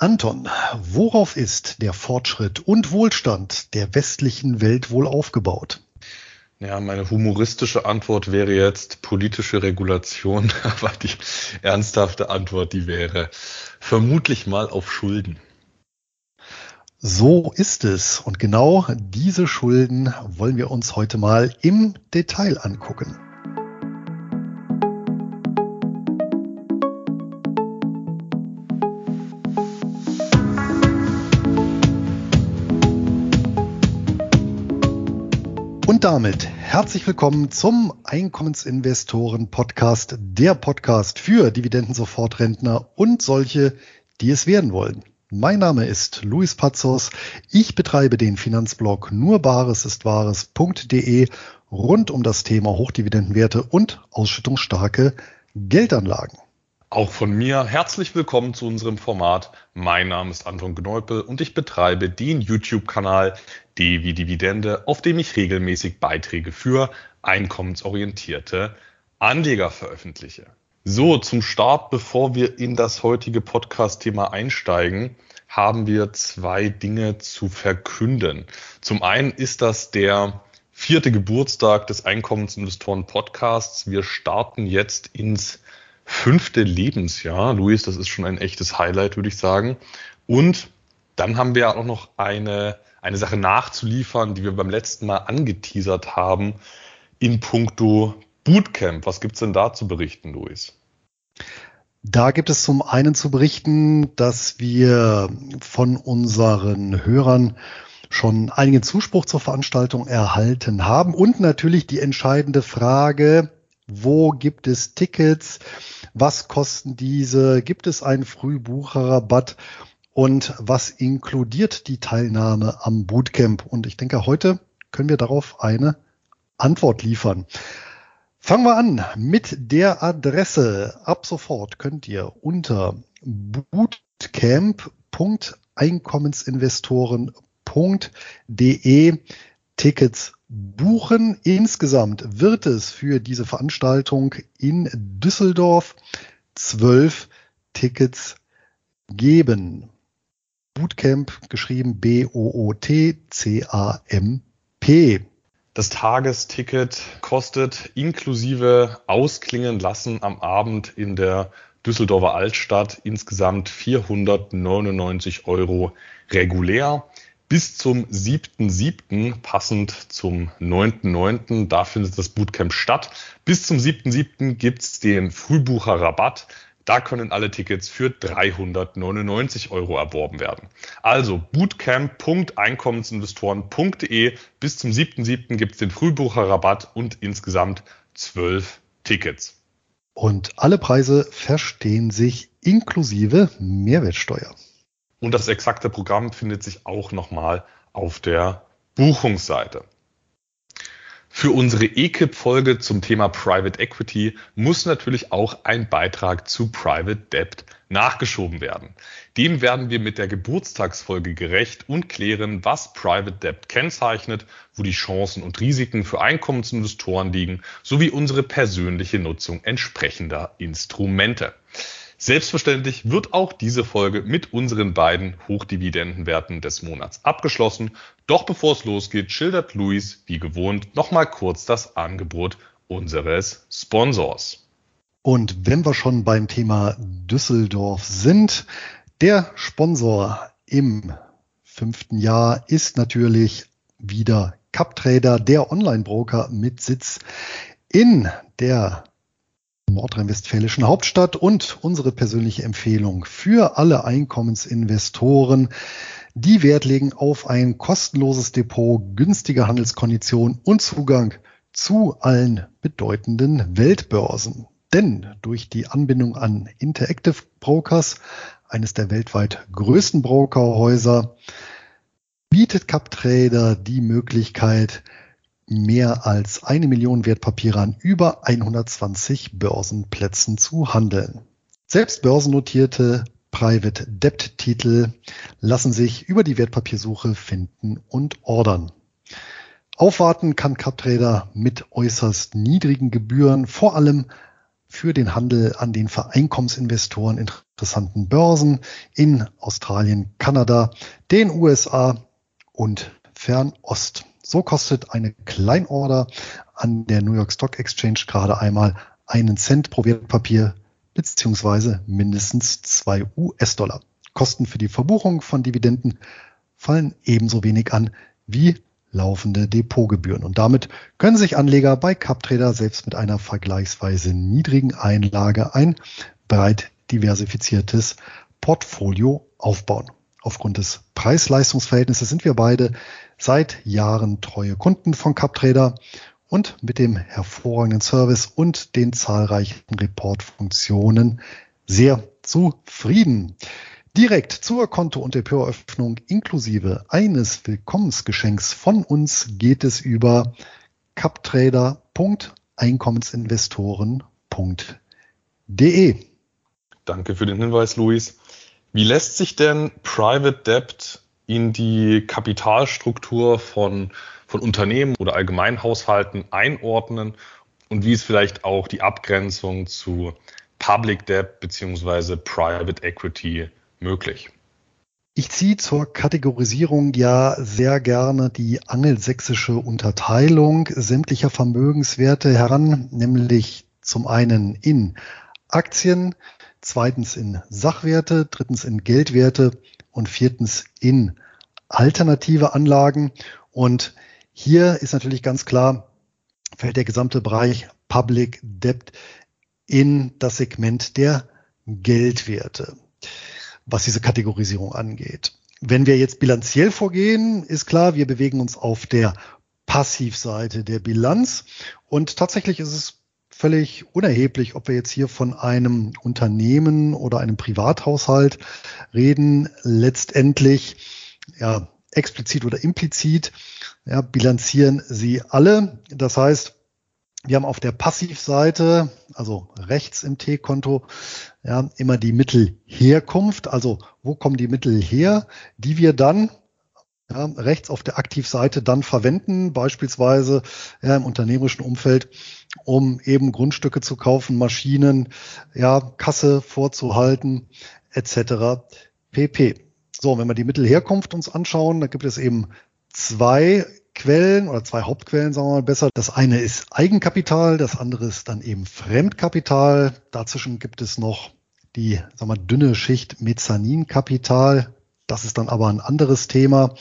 Anton, worauf ist der Fortschritt und Wohlstand der westlichen Welt wohl aufgebaut? Ja, meine humoristische Antwort wäre jetzt politische Regulation, aber die ernsthafte Antwort, die wäre vermutlich mal auf Schulden. So ist es. Und genau diese Schulden wollen wir uns heute mal im Detail angucken. Damit herzlich willkommen zum Einkommensinvestoren Podcast, der Podcast für Dividendensofortrentner und solche, die es werden wollen. Mein Name ist Luis Pazos. Ich betreibe den Finanzblog nur Bares ist Wahres.de rund um das Thema Hochdividendenwerte und ausschüttungsstarke Geldanlagen. Auch von mir herzlich willkommen zu unserem Format. Mein Name ist Anton Gneupel und ich betreibe den YouTube-Kanal D Dividende, auf dem ich regelmäßig Beiträge für einkommensorientierte Anleger veröffentliche. So, zum Start, bevor wir in das heutige Podcast-Thema einsteigen, haben wir zwei Dinge zu verkünden. Zum einen ist das der vierte Geburtstag des Einkommensinvestoren Podcasts. Wir starten jetzt ins fünfte Lebensjahr. Luis, das ist schon ein echtes Highlight, würde ich sagen. Und dann haben wir auch noch eine, eine Sache nachzuliefern, die wir beim letzten Mal angeteasert haben in puncto Bootcamp. Was gibt's denn da zu berichten, Luis? Da gibt es zum einen zu berichten, dass wir von unseren Hörern schon einigen Zuspruch zur Veranstaltung erhalten haben und natürlich die entscheidende Frage, wo gibt es Tickets? Was kosten diese? Gibt es einen Frühbucherrabatt? Und was inkludiert die Teilnahme am Bootcamp? Und ich denke, heute können wir darauf eine Antwort liefern. Fangen wir an mit der Adresse. Ab sofort könnt ihr unter bootcamp.einkommensinvestoren.de Tickets buchen. Insgesamt wird es für diese Veranstaltung in Düsseldorf zwölf Tickets geben. Bootcamp geschrieben B-O-O-T-C-A-M-P. Das Tagesticket kostet inklusive Ausklingen lassen am Abend in der Düsseldorfer Altstadt insgesamt 499 Euro regulär bis zum 7.7., passend zum 9.9., da findet das Bootcamp statt. Bis zum 7.7. gibt's den Frühbucherrabatt. Da können alle Tickets für 399 Euro erworben werden. Also bootcamp.einkommensinvestoren.de bis zum 7.7. gibt's den Frühbucherrabatt und insgesamt 12 Tickets. Und alle Preise verstehen sich inklusive Mehrwertsteuer. Und das exakte Programm findet sich auch nochmal auf der Buchungsseite. Für unsere EKIP-Folge zum Thema Private Equity muss natürlich auch ein Beitrag zu Private Debt nachgeschoben werden. Dem werden wir mit der Geburtstagsfolge gerecht und klären, was Private Debt kennzeichnet, wo die Chancen und Risiken für Einkommensinvestoren liegen, sowie unsere persönliche Nutzung entsprechender Instrumente. Selbstverständlich wird auch diese Folge mit unseren beiden Hochdividendenwerten des Monats abgeschlossen. Doch bevor es losgeht, schildert Luis wie gewohnt nochmal kurz das Angebot unseres Sponsors. Und wenn wir schon beim Thema Düsseldorf sind, der Sponsor im fünften Jahr ist natürlich wieder CupTrader, der Online-Broker mit Sitz in der nordrhein-westfälischen Hauptstadt und unsere persönliche Empfehlung für alle Einkommensinvestoren, die Wert legen auf ein kostenloses Depot, günstige Handelskonditionen und Zugang zu allen bedeutenden Weltbörsen. Denn durch die Anbindung an Interactive Brokers, eines der weltweit größten Brokerhäuser, bietet CapTrader die Möglichkeit, mehr als eine Million Wertpapiere an über 120 Börsenplätzen zu handeln. Selbst börsennotierte Private Debt Titel lassen sich über die Wertpapiersuche finden und ordern. Aufwarten kann CapTrader mit äußerst niedrigen Gebühren, vor allem für den Handel an den für Einkommensinvestoren interessanten Börsen in Australien, Kanada, den USA und Fernost. So kostet eine Kleinorder an der New York Stock Exchange gerade einmal einen Cent pro Wertpapier beziehungsweise mindestens zwei US-Dollar. Kosten für die Verbuchung von Dividenden fallen ebenso wenig an wie laufende Depotgebühren. Und damit können sich Anleger bei CapTrader selbst mit einer vergleichsweise niedrigen Einlage ein breit diversifiziertes Portfolio aufbauen. Aufgrund des Preis-Leistungs-Verhältnisses sind wir beide seit Jahren treue Kunden von CapTrader und mit dem hervorragenden Service und den zahlreichen Report-Funktionen sehr zufrieden. Direkt zur Konto- und Depot-Eröffnung inklusive eines Willkommensgeschenks von uns geht es über captrader.einkommensinvestoren.de. Danke für den Hinweis, Luis. Wie lässt sich denn Private Debt in die Kapitalstruktur von, von Unternehmen oder Allgemeinhaushalten einordnen und wie ist vielleicht auch die Abgrenzung zu Public Debt beziehungsweise Private Equity möglich. Ich ziehe zur Kategorisierung ja sehr gerne die angelsächsische Unterteilung sämtlicher Vermögenswerte heran, nämlich zum einen in Aktien, zweitens in Sachwerte, drittens in Geldwerte und viertens in alternative Anlagen. Und hier ist natürlich ganz klar, fällt der gesamte Bereich Public Debt in das Segment der Geldwerte was diese Kategorisierung angeht. Wenn wir jetzt bilanziell vorgehen, ist klar, wir bewegen uns auf der Passivseite der Bilanz. Und tatsächlich ist es völlig unerheblich, ob wir jetzt hier von einem Unternehmen oder einem Privathaushalt reden. Letztendlich, ja, explizit oder implizit, ja, bilanzieren sie alle. Das heißt, wir haben auf der Passivseite, also rechts im T-Konto, ja, immer die Mittelherkunft. Also wo kommen die Mittel her, die wir dann ja, rechts auf der Aktivseite dann verwenden, beispielsweise ja, im unternehmerischen Umfeld, um eben Grundstücke zu kaufen, Maschinen, ja, Kasse vorzuhalten, etc. pp. So, wenn wir die Mittelherkunft uns anschauen, da gibt es eben zwei Quellen oder zwei Hauptquellen, sagen wir mal besser. Das eine ist Eigenkapital, das andere ist dann eben Fremdkapital. Dazwischen gibt es noch die sagen wir, dünne Schicht Mezzaninkapital. Das ist dann aber ein anderes Thema.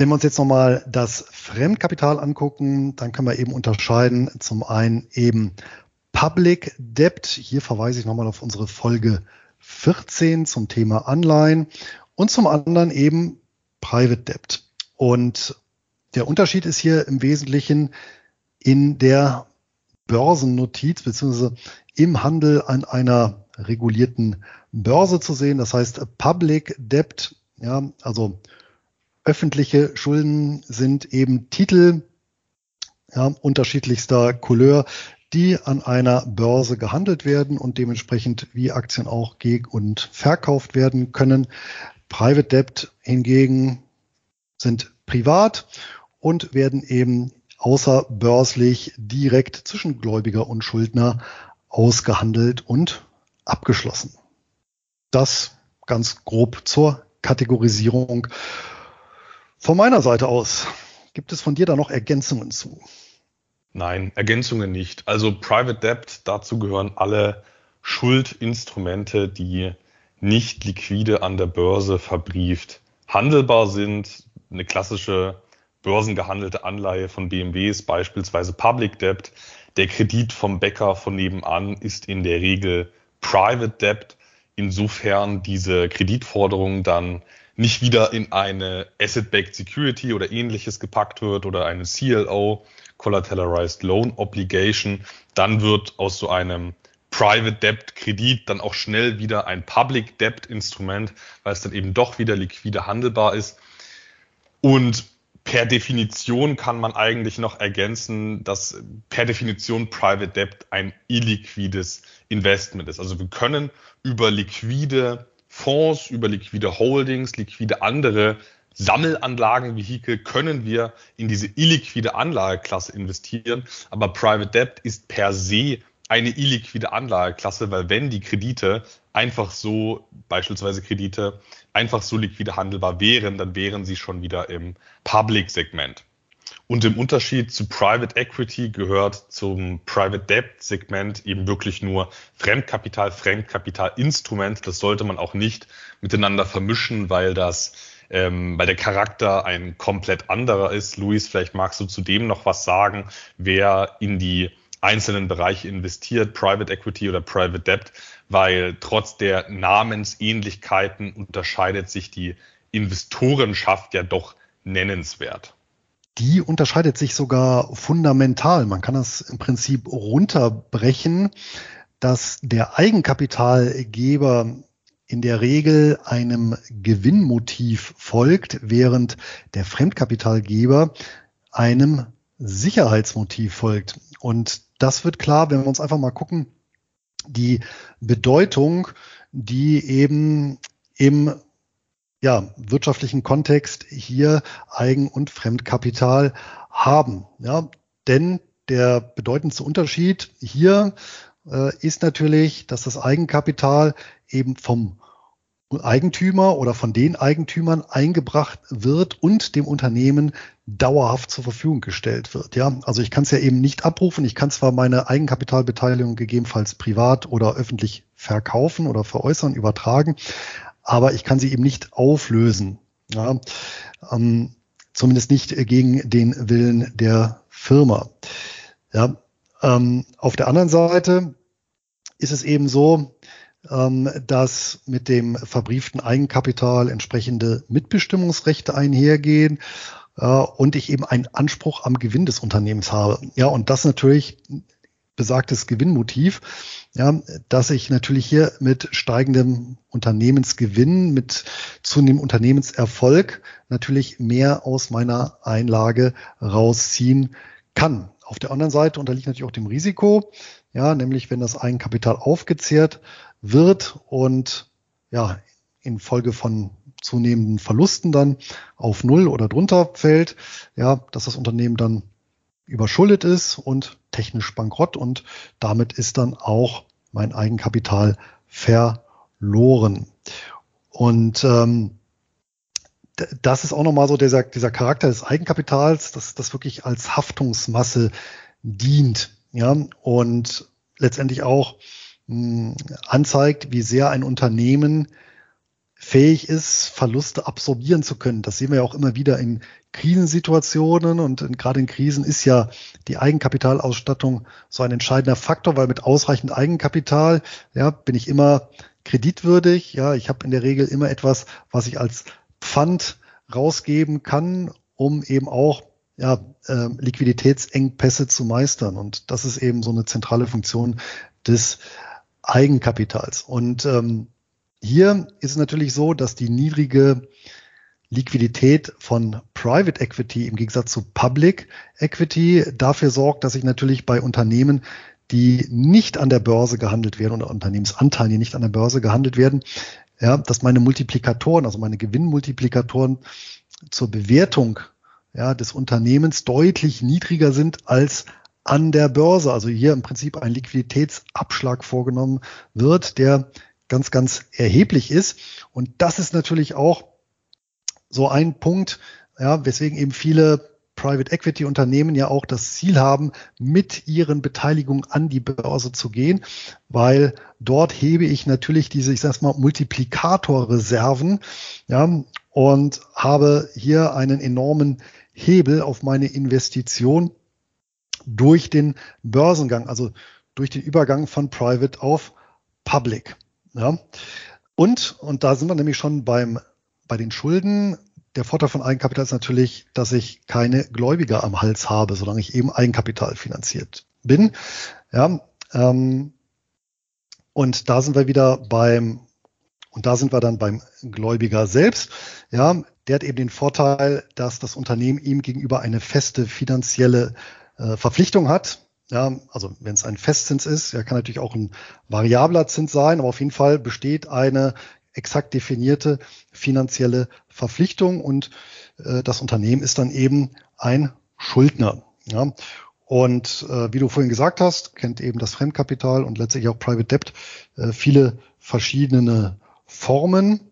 Wenn wir uns jetzt nochmal das Fremdkapital angucken, dann können wir eben unterscheiden. Zum einen eben Public Debt. Hier verweise ich nochmal auf unsere Folge 14 zum Thema Anleihen. Und zum anderen eben Private Debt. Und der Unterschied ist hier im Wesentlichen in der Börsennotiz beziehungsweise im Handel an einer regulierten Börse zu sehen. Das heißt, Public Debt, ja, also öffentliche Schulden sind eben Titel ja, unterschiedlichster Couleur, die an einer Börse gehandelt werden und dementsprechend wie Aktien auch geg- und verkauft werden können. Private Debt hingegen sind privat und werden eben außerbörslich direkt zwischen Gläubiger und Schuldner ausgehandelt und abgeschlossen. Das ganz grob zur Kategorisierung. Von meiner Seite aus, gibt es von dir da noch Ergänzungen zu? Nein, Ergänzungen nicht. Also Private Debt, dazu gehören alle Schuldinstrumente, die nicht liquide an der Börse verbrieft handelbar sind. Eine klassische börsengehandelte Anleihe von BMW ist beispielsweise Public Debt. Der Kredit vom Bäcker von nebenan ist in der Regel Private Debt. Insofern diese Kreditforderung dann nicht wieder in eine Asset-Backed Security oder ähnliches gepackt wird oder eine CLO, Collateralized Loan Obligation, dann wird aus so einem Private Debt Kredit dann auch schnell wieder ein Public Debt Instrument, weil es dann eben doch wieder liquide handelbar ist. Und per Definition kann man eigentlich noch ergänzen, dass per Definition Private Debt ein illiquides Investment ist. Also wir können über liquide Fonds, über liquide Holdings, liquide andere Sammelanlagenvehikel können wir in diese illiquide Anlageklasse investieren. Aber Private Debt ist per se eine illiquide Anlageklasse, weil wenn die Kredite einfach so, beispielsweise Kredite, einfach so liquide handelbar wären, dann wären sie schon wieder im Public-Segment. Und im Unterschied zu Private Equity gehört zum Private Debt Segment eben wirklich nur Fremdkapital, Fremdkapitalinstrument. Das sollte man auch nicht miteinander vermischen, weil das, ähm, weil der Charakter ein komplett anderer ist. Luis, vielleicht magst du zu dem noch was sagen, wer in die einzelnen Bereiche investiert, Private Equity oder Private Debt, weil trotz der Namensähnlichkeiten unterscheidet sich die Investorenschaft ja doch nennenswert die unterscheidet sich sogar fundamental. Man kann das im Prinzip runterbrechen, dass der Eigenkapitalgeber in der Regel einem Gewinnmotiv folgt, während der Fremdkapitalgeber einem Sicherheitsmotiv folgt. Und das wird klar, wenn wir uns einfach mal gucken, die Bedeutung, die eben im ja, wirtschaftlichen Kontext hier Eigen- und Fremdkapital haben. Ja, denn der bedeutendste Unterschied hier äh, ist natürlich, dass das Eigenkapital eben vom Eigentümer oder von den Eigentümern eingebracht wird und dem Unternehmen dauerhaft zur Verfügung gestellt wird. Ja, also ich kann es ja eben nicht abrufen. Ich kann zwar meine Eigenkapitalbeteiligung gegebenenfalls privat oder öffentlich verkaufen oder veräußern, übertragen, aber ich kann sie eben nicht auflösen. Ja, ähm, zumindest nicht gegen den Willen der Firma. Ja, ähm, auf der anderen Seite ist es eben so, ähm, dass mit dem verbrieften Eigenkapital entsprechende Mitbestimmungsrechte einhergehen äh, und ich eben einen Anspruch am Gewinn des Unternehmens habe. Ja, und das natürlich besagtes Gewinnmotiv, ja, dass ich natürlich hier mit steigendem Unternehmensgewinn, mit zunehmendem Unternehmenserfolg natürlich mehr aus meiner Einlage rausziehen kann. Auf der anderen Seite unterliegt natürlich auch dem Risiko, ja, nämlich wenn das Eigenkapital aufgezehrt wird und ja, infolge von zunehmenden Verlusten dann auf Null oder drunter fällt, ja, dass das Unternehmen dann überschuldet ist und technisch bankrott und damit ist dann auch mein Eigenkapital verloren. Und ähm, das ist auch nochmal so dieser, dieser Charakter des Eigenkapitals, dass das wirklich als Haftungsmasse dient, ja, und letztendlich auch mh, anzeigt, wie sehr ein Unternehmen fähig ist, Verluste absorbieren zu können. Das sehen wir ja auch immer wieder in Krisensituationen und in, gerade in Krisen ist ja die Eigenkapitalausstattung so ein entscheidender Faktor, weil mit ausreichend Eigenkapital ja, bin ich immer kreditwürdig. Ja, ich habe in der Regel immer etwas, was ich als Pfand rausgeben kann, um eben auch ja, äh, Liquiditätsengpässe zu meistern. Und das ist eben so eine zentrale Funktion des Eigenkapitals. Und ähm, hier ist es natürlich so, dass die niedrige Liquidität von Private Equity im Gegensatz zu Public Equity dafür sorgt, dass ich natürlich bei Unternehmen, die nicht an der Börse gehandelt werden oder Unternehmensanteilen, die nicht an der Börse gehandelt werden, ja, dass meine Multiplikatoren, also meine Gewinnmultiplikatoren zur Bewertung ja, des Unternehmens deutlich niedriger sind als an der Börse. Also hier im Prinzip ein Liquiditätsabschlag vorgenommen wird, der ganz, ganz erheblich ist. Und das ist natürlich auch so ein Punkt, ja, weswegen eben viele Private Equity Unternehmen ja auch das Ziel haben, mit ihren Beteiligungen an die Börse zu gehen, weil dort hebe ich natürlich diese, ich sag's mal, Multiplikatorreserven, ja, und habe hier einen enormen Hebel auf meine Investition durch den Börsengang, also durch den Übergang von Private auf Public. Ja. Und, und da sind wir nämlich schon beim, bei den Schulden. Der Vorteil von Eigenkapital ist natürlich, dass ich keine Gläubiger am Hals habe, solange ich eben Eigenkapital finanziert bin. Ja, ähm, und da sind wir wieder beim, und da sind wir dann beim Gläubiger selbst. Ja, der hat eben den Vorteil, dass das Unternehmen ihm gegenüber eine feste finanzielle äh, Verpflichtung hat. Ja, also wenn es ein Festzins ist, ja, kann natürlich auch ein variabler Zins sein, aber auf jeden Fall besteht eine exakt definierte finanzielle Verpflichtung und äh, das Unternehmen ist dann eben ein Schuldner. Ja. Und äh, wie du vorhin gesagt hast, kennt eben das Fremdkapital und letztlich auch Private Debt äh, viele verschiedene Formen.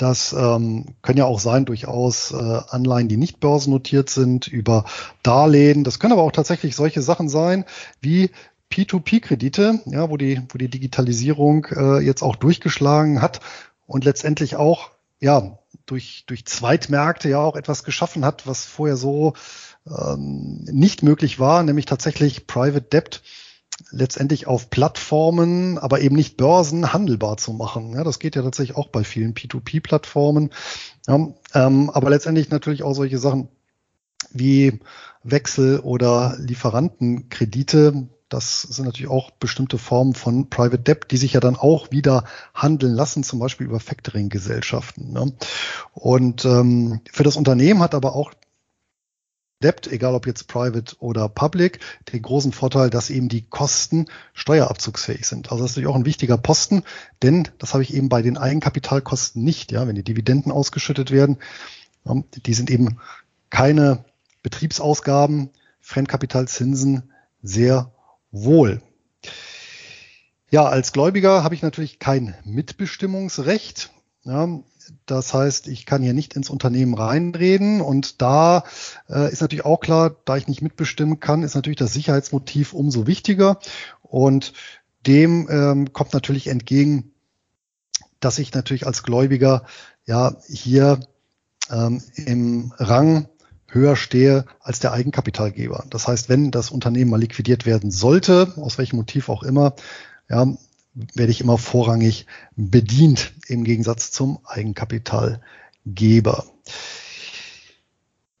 Das ähm, können ja auch sein durchaus äh, Anleihen, die nicht börsennotiert sind, über Darlehen. Das können aber auch tatsächlich solche Sachen sein wie P2P-Kredite, ja, wo die, wo die Digitalisierung äh, jetzt auch durchgeschlagen hat und letztendlich auch ja durch, durch Zweitmärkte ja auch etwas geschaffen hat, was vorher so ähm, nicht möglich war, nämlich tatsächlich Private Debt letztendlich auf Plattformen, aber eben nicht Börsen handelbar zu machen. Ja, das geht ja tatsächlich auch bei vielen P2P-Plattformen. Ja, ähm, aber letztendlich natürlich auch solche Sachen wie Wechsel oder Lieferantenkredite. Das sind natürlich auch bestimmte Formen von Private Debt, die sich ja dann auch wieder handeln lassen, zum Beispiel über Factoring-Gesellschaften. Ne? Und ähm, für das Unternehmen hat aber auch Debt, egal ob jetzt private oder public, den großen Vorteil, dass eben die Kosten steuerabzugsfähig sind. Also das ist natürlich auch ein wichtiger Posten, denn das habe ich eben bei den Eigenkapitalkosten nicht. Ja, wenn die Dividenden ausgeschüttet werden, die sind eben keine Betriebsausgaben, Fremdkapitalzinsen sehr wohl. Ja, als Gläubiger habe ich natürlich kein Mitbestimmungsrecht. Ja, das heißt, ich kann hier nicht ins Unternehmen reinreden und da äh, ist natürlich auch klar, da ich nicht mitbestimmen kann, ist natürlich das Sicherheitsmotiv umso wichtiger und dem ähm, kommt natürlich entgegen, dass ich natürlich als Gläubiger ja hier ähm, im Rang höher stehe als der Eigenkapitalgeber. Das heißt, wenn das Unternehmen mal liquidiert werden sollte, aus welchem Motiv auch immer, ja, werde ich immer vorrangig bedient im Gegensatz zum Eigenkapitalgeber.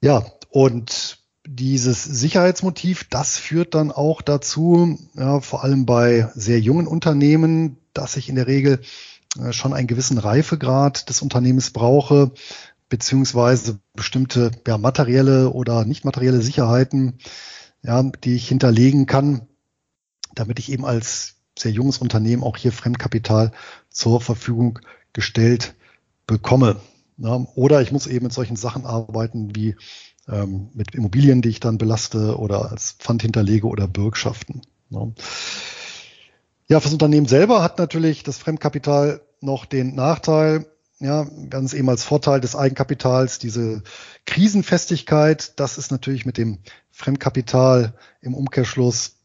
Ja, und dieses Sicherheitsmotiv, das führt dann auch dazu, ja, vor allem bei sehr jungen Unternehmen, dass ich in der Regel äh, schon einen gewissen Reifegrad des Unternehmens brauche, beziehungsweise bestimmte ja, materielle oder nicht materielle Sicherheiten, ja, die ich hinterlegen kann, damit ich eben als sehr junges Unternehmen auch hier Fremdkapital zur Verfügung gestellt bekomme. Oder ich muss eben mit solchen Sachen arbeiten wie ähm, mit Immobilien, die ich dann belaste oder als Pfand hinterlege oder Bürgschaften. Ja. fürs Unternehmen selber hat natürlich das Fremdkapital noch den Nachteil, ja, es eben als Vorteil des Eigenkapitals, diese Krisenfestigkeit, das ist natürlich mit dem Fremdkapital im Umkehrschluss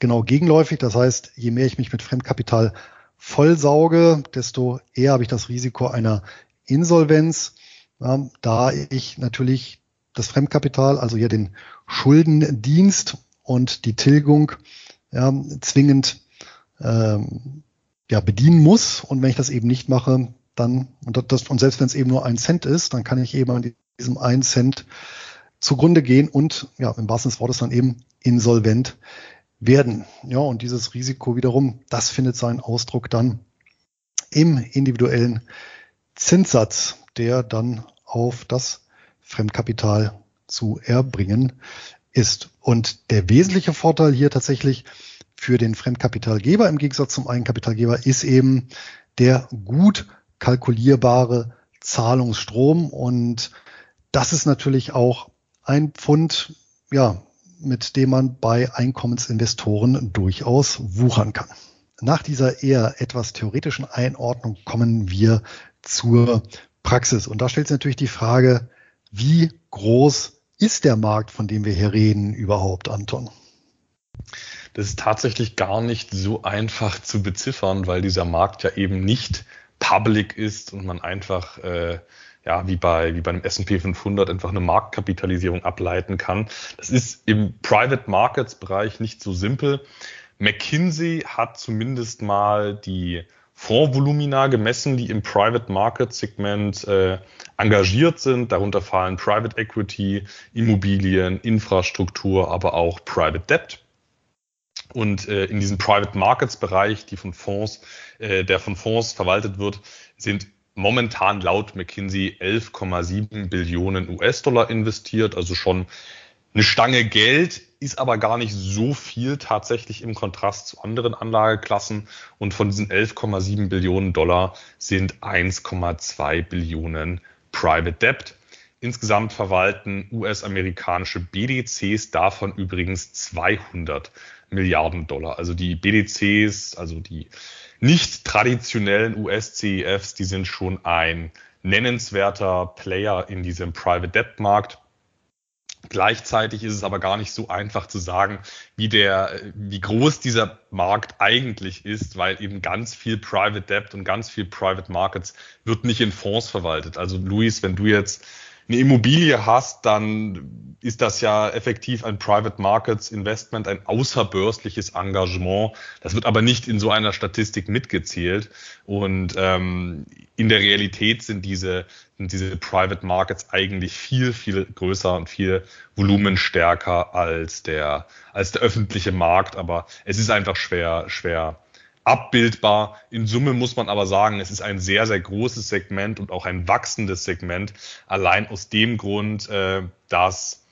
genau gegenläufig. Das heißt, je mehr ich mich mit Fremdkapital vollsauge, desto eher habe ich das Risiko einer Insolvenz, ja, da ich natürlich das Fremdkapital, also hier den Schuldendienst und die Tilgung ja, zwingend ähm, ja, bedienen muss. Und wenn ich das eben nicht mache, dann, und, das, und selbst wenn es eben nur ein Cent ist, dann kann ich eben an diesem einen Cent zugrunde gehen und ja, im wahrsten Sinne des Wortes dann eben insolvent werden. Ja, und dieses Risiko wiederum, das findet seinen Ausdruck dann im individuellen Zinssatz, der dann auf das Fremdkapital zu erbringen ist. Und der wesentliche Vorteil hier tatsächlich für den Fremdkapitalgeber im Gegensatz zum Eigenkapitalgeber ist eben der gut kalkulierbare Zahlungsstrom. Und das ist natürlich auch ein Pfund, ja, mit dem man bei Einkommensinvestoren durchaus wuchern kann. Nach dieser eher etwas theoretischen Einordnung kommen wir zur Praxis. Und da stellt sich natürlich die Frage, wie groß ist der Markt, von dem wir hier reden, überhaupt, Anton? Das ist tatsächlich gar nicht so einfach zu beziffern, weil dieser Markt ja eben nicht public ist und man einfach äh, ja, wie bei, wie beim S&P 500 einfach eine Marktkapitalisierung ableiten kann. Das ist im Private Markets Bereich nicht so simpel. McKinsey hat zumindest mal die Fondsvolumina gemessen, die im Private Market Segment äh, engagiert sind. Darunter fallen Private Equity, Immobilien, Infrastruktur, aber auch Private Debt. Und äh, in diesem Private Markets Bereich, die von Fonds, äh, der von Fonds verwaltet wird, sind momentan laut McKinsey 11,7 Billionen US-Dollar investiert, also schon eine Stange Geld, ist aber gar nicht so viel tatsächlich im Kontrast zu anderen Anlageklassen. Und von diesen 11,7 Billionen Dollar sind 1,2 Billionen Private Debt. Insgesamt verwalten US-amerikanische BDCs davon übrigens 200 Milliarden Dollar. Also die BDCs, also die nicht traditionellen US-CEFs, die sind schon ein nennenswerter Player in diesem Private Debt Markt. Gleichzeitig ist es aber gar nicht so einfach zu sagen, wie der, wie groß dieser Markt eigentlich ist, weil eben ganz viel Private Debt und ganz viel Private Markets wird nicht in Fonds verwaltet. Also Luis, wenn du jetzt eine Immobilie hast, dann ist das ja effektiv ein Private Markets Investment, ein außerbörsliches Engagement. Das wird aber nicht in so einer Statistik mitgezählt. Und ähm, in der Realität sind diese, sind diese Private Markets eigentlich viel, viel größer und viel volumenstärker als der, als der öffentliche Markt. Aber es ist einfach schwer, schwer abbildbar. In Summe muss man aber sagen, es ist ein sehr, sehr großes Segment und auch ein wachsendes Segment. Allein aus dem Grund, äh, dass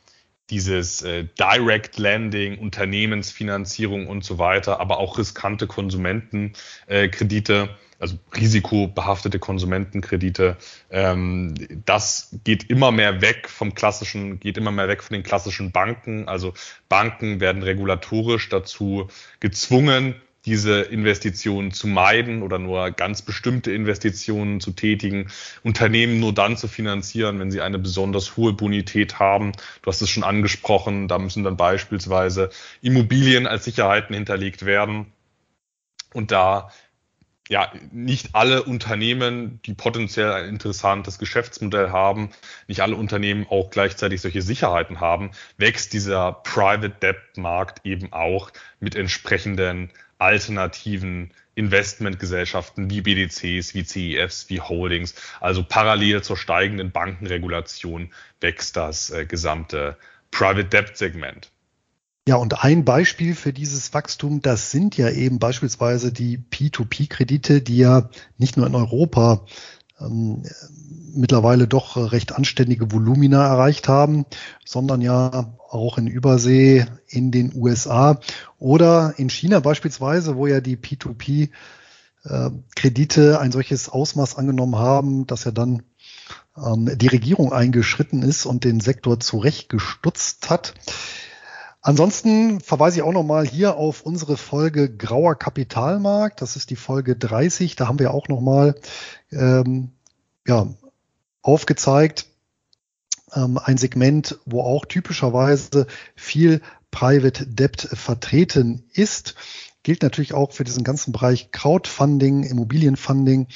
dieses äh, Direct Lending, Unternehmensfinanzierung und so weiter, aber auch riskante Konsumentenkredite, äh, also risikobehaftete Konsumentenkredite, ähm, das geht immer mehr weg vom klassischen, geht immer mehr weg von den klassischen Banken. Also Banken werden regulatorisch dazu gezwungen, diese Investitionen zu meiden oder nur ganz bestimmte Investitionen zu tätigen, Unternehmen nur dann zu finanzieren, wenn sie eine besonders hohe Bonität haben. Du hast es schon angesprochen, da müssen dann beispielsweise Immobilien als Sicherheiten hinterlegt werden. Und da ja, nicht alle Unternehmen, die potenziell ein interessantes Geschäftsmodell haben, nicht alle Unternehmen auch gleichzeitig solche Sicherheiten haben, wächst dieser Private Debt Markt eben auch mit entsprechenden alternativen Investmentgesellschaften wie BDCs, wie CEFs, wie Holdings. Also parallel zur steigenden Bankenregulation wächst das äh, gesamte Private Debt Segment. Ja, und ein Beispiel für dieses Wachstum, das sind ja eben beispielsweise die P2P-Kredite, die ja nicht nur in Europa ähm, mittlerweile doch recht anständige Volumina erreicht haben, sondern ja auch in Übersee in den USA oder in China beispielsweise, wo ja die P2P äh, Kredite ein solches Ausmaß angenommen haben, dass ja dann ähm, die Regierung eingeschritten ist und den Sektor zurechtgestutzt hat. Ansonsten verweise ich auch nochmal hier auf unsere Folge Grauer Kapitalmarkt. Das ist die Folge 30. Da haben wir auch nochmal ähm, ja, aufgezeigt, ähm, ein Segment, wo auch typischerweise viel Private Debt vertreten ist. Gilt natürlich auch für diesen ganzen Bereich Crowdfunding, Immobilienfunding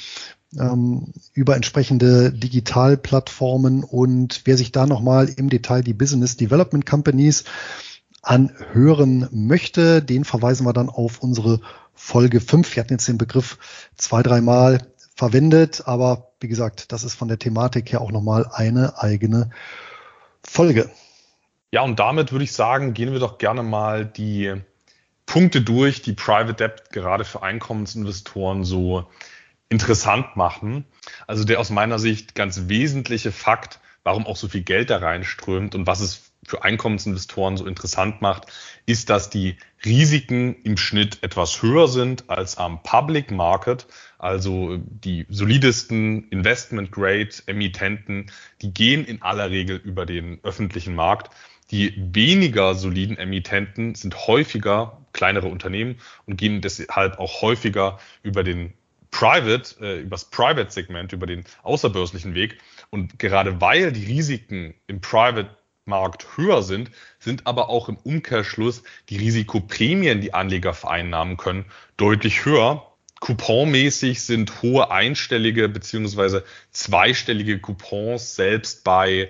ähm, über entsprechende Digitalplattformen und wer sich da nochmal im Detail die Business Development Companies anhören möchte, den verweisen wir dann auf unsere Folge 5. Wir hatten jetzt den Begriff zwei, dreimal verwendet, aber wie gesagt, das ist von der Thematik her auch nochmal eine eigene Folge. Ja, und damit würde ich sagen, gehen wir doch gerne mal die Punkte durch, die Private Debt gerade für Einkommensinvestoren so interessant machen. Also der aus meiner Sicht ganz wesentliche Fakt, warum auch so viel Geld da reinströmt und was es für Einkommensinvestoren so interessant macht, ist, dass die Risiken im Schnitt etwas höher sind als am Public Market. Also die solidesten Investment Grade Emittenten, die gehen in aller Regel über den öffentlichen Markt. Die weniger soliden Emittenten sind häufiger kleinere Unternehmen und gehen deshalb auch häufiger über den Private, äh, übers Private-Segment, über den außerbörslichen Weg. Und gerade weil die Risiken im Private Markt höher sind, sind aber auch im Umkehrschluss die Risikoprämien, die Anleger vereinnahmen können, deutlich höher. Couponmäßig sind hohe einstellige beziehungsweise zweistellige Coupons selbst bei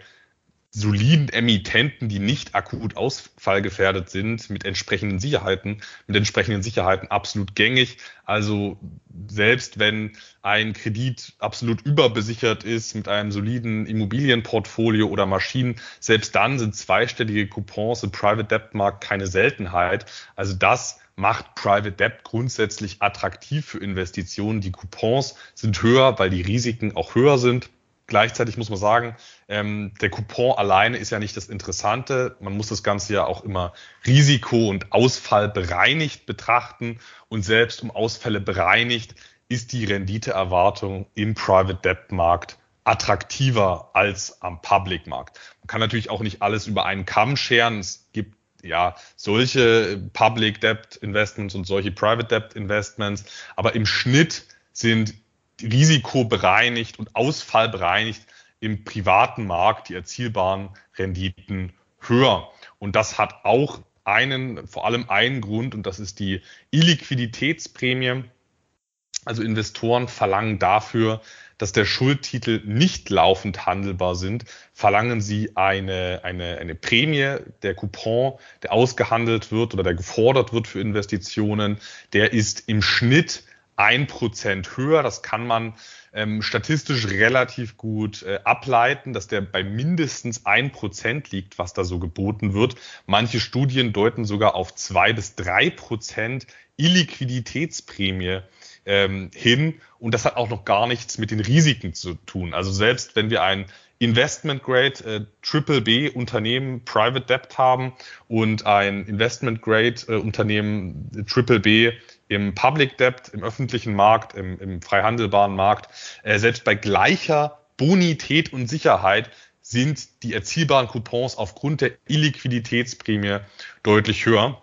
soliden Emittenten, die nicht akut ausfallgefährdet sind, mit entsprechenden Sicherheiten, mit entsprechenden Sicherheiten absolut gängig. Also selbst wenn ein Kredit absolut überbesichert ist mit einem soliden Immobilienportfolio oder Maschinen, selbst dann sind zweistellige Coupons im Private Debt Markt keine Seltenheit. Also das macht Private Debt grundsätzlich attraktiv für Investitionen. Die Coupons sind höher, weil die Risiken auch höher sind. Gleichzeitig muss man sagen, ähm, der Coupon alleine ist ja nicht das Interessante. Man muss das Ganze ja auch immer Risiko und Ausfall bereinigt betrachten. Und selbst um Ausfälle bereinigt ist die Renditeerwartung im Private Debt Markt attraktiver als am Public-Markt. Man kann natürlich auch nicht alles über einen Kamm scheren. Es gibt ja solche Public Debt Investments und solche Private Debt Investments, aber im Schnitt sind risikobereinigt und ausfallbereinigt im privaten Markt die erzielbaren Renditen höher. Und das hat auch einen, vor allem einen Grund, und das ist die Illiquiditätsprämie. Also Investoren verlangen dafür, dass der Schuldtitel nicht laufend handelbar sind, verlangen sie eine, eine, eine Prämie, der Coupon, der ausgehandelt wird oder der gefordert wird für Investitionen, der ist im Schnitt ein Prozent höher. Das kann man ähm, statistisch relativ gut äh, ableiten, dass der bei mindestens ein Prozent liegt, was da so geboten wird. Manche Studien deuten sogar auf zwei bis drei Prozent Illiquiditätsprämie ähm, hin. Und das hat auch noch gar nichts mit den Risiken zu tun. Also selbst wenn wir ein Investment Grade äh, Triple B Unternehmen Private Debt haben und ein Investment Grade äh, Unternehmen Triple B im Public Debt, im öffentlichen Markt, im, im freihandelbaren Markt, äh, selbst bei gleicher Bonität und Sicherheit sind die erzielbaren Coupons aufgrund der Illiquiditätsprämie deutlich höher.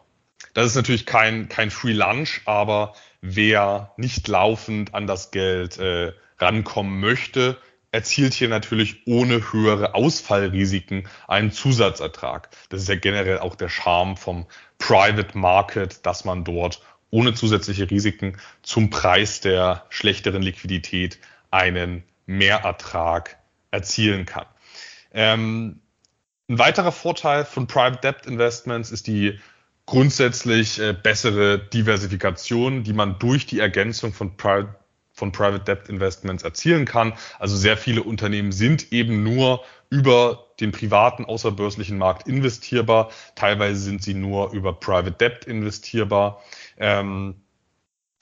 Das ist natürlich kein, kein Free Lunch, aber wer nicht laufend an das Geld äh, rankommen möchte, erzielt hier natürlich ohne höhere Ausfallrisiken einen Zusatzertrag. Das ist ja generell auch der Charme vom Private Market, dass man dort ohne zusätzliche Risiken zum Preis der schlechteren Liquidität einen Mehrertrag erzielen kann. Ähm, ein weiterer Vorteil von Private Debt Investments ist die grundsätzlich äh, bessere Diversifikation, die man durch die Ergänzung von Private von Private Debt Investments erzielen kann. Also sehr viele Unternehmen sind eben nur über den privaten außerbörslichen Markt investierbar. Teilweise sind sie nur über Private Debt investierbar. Ähm,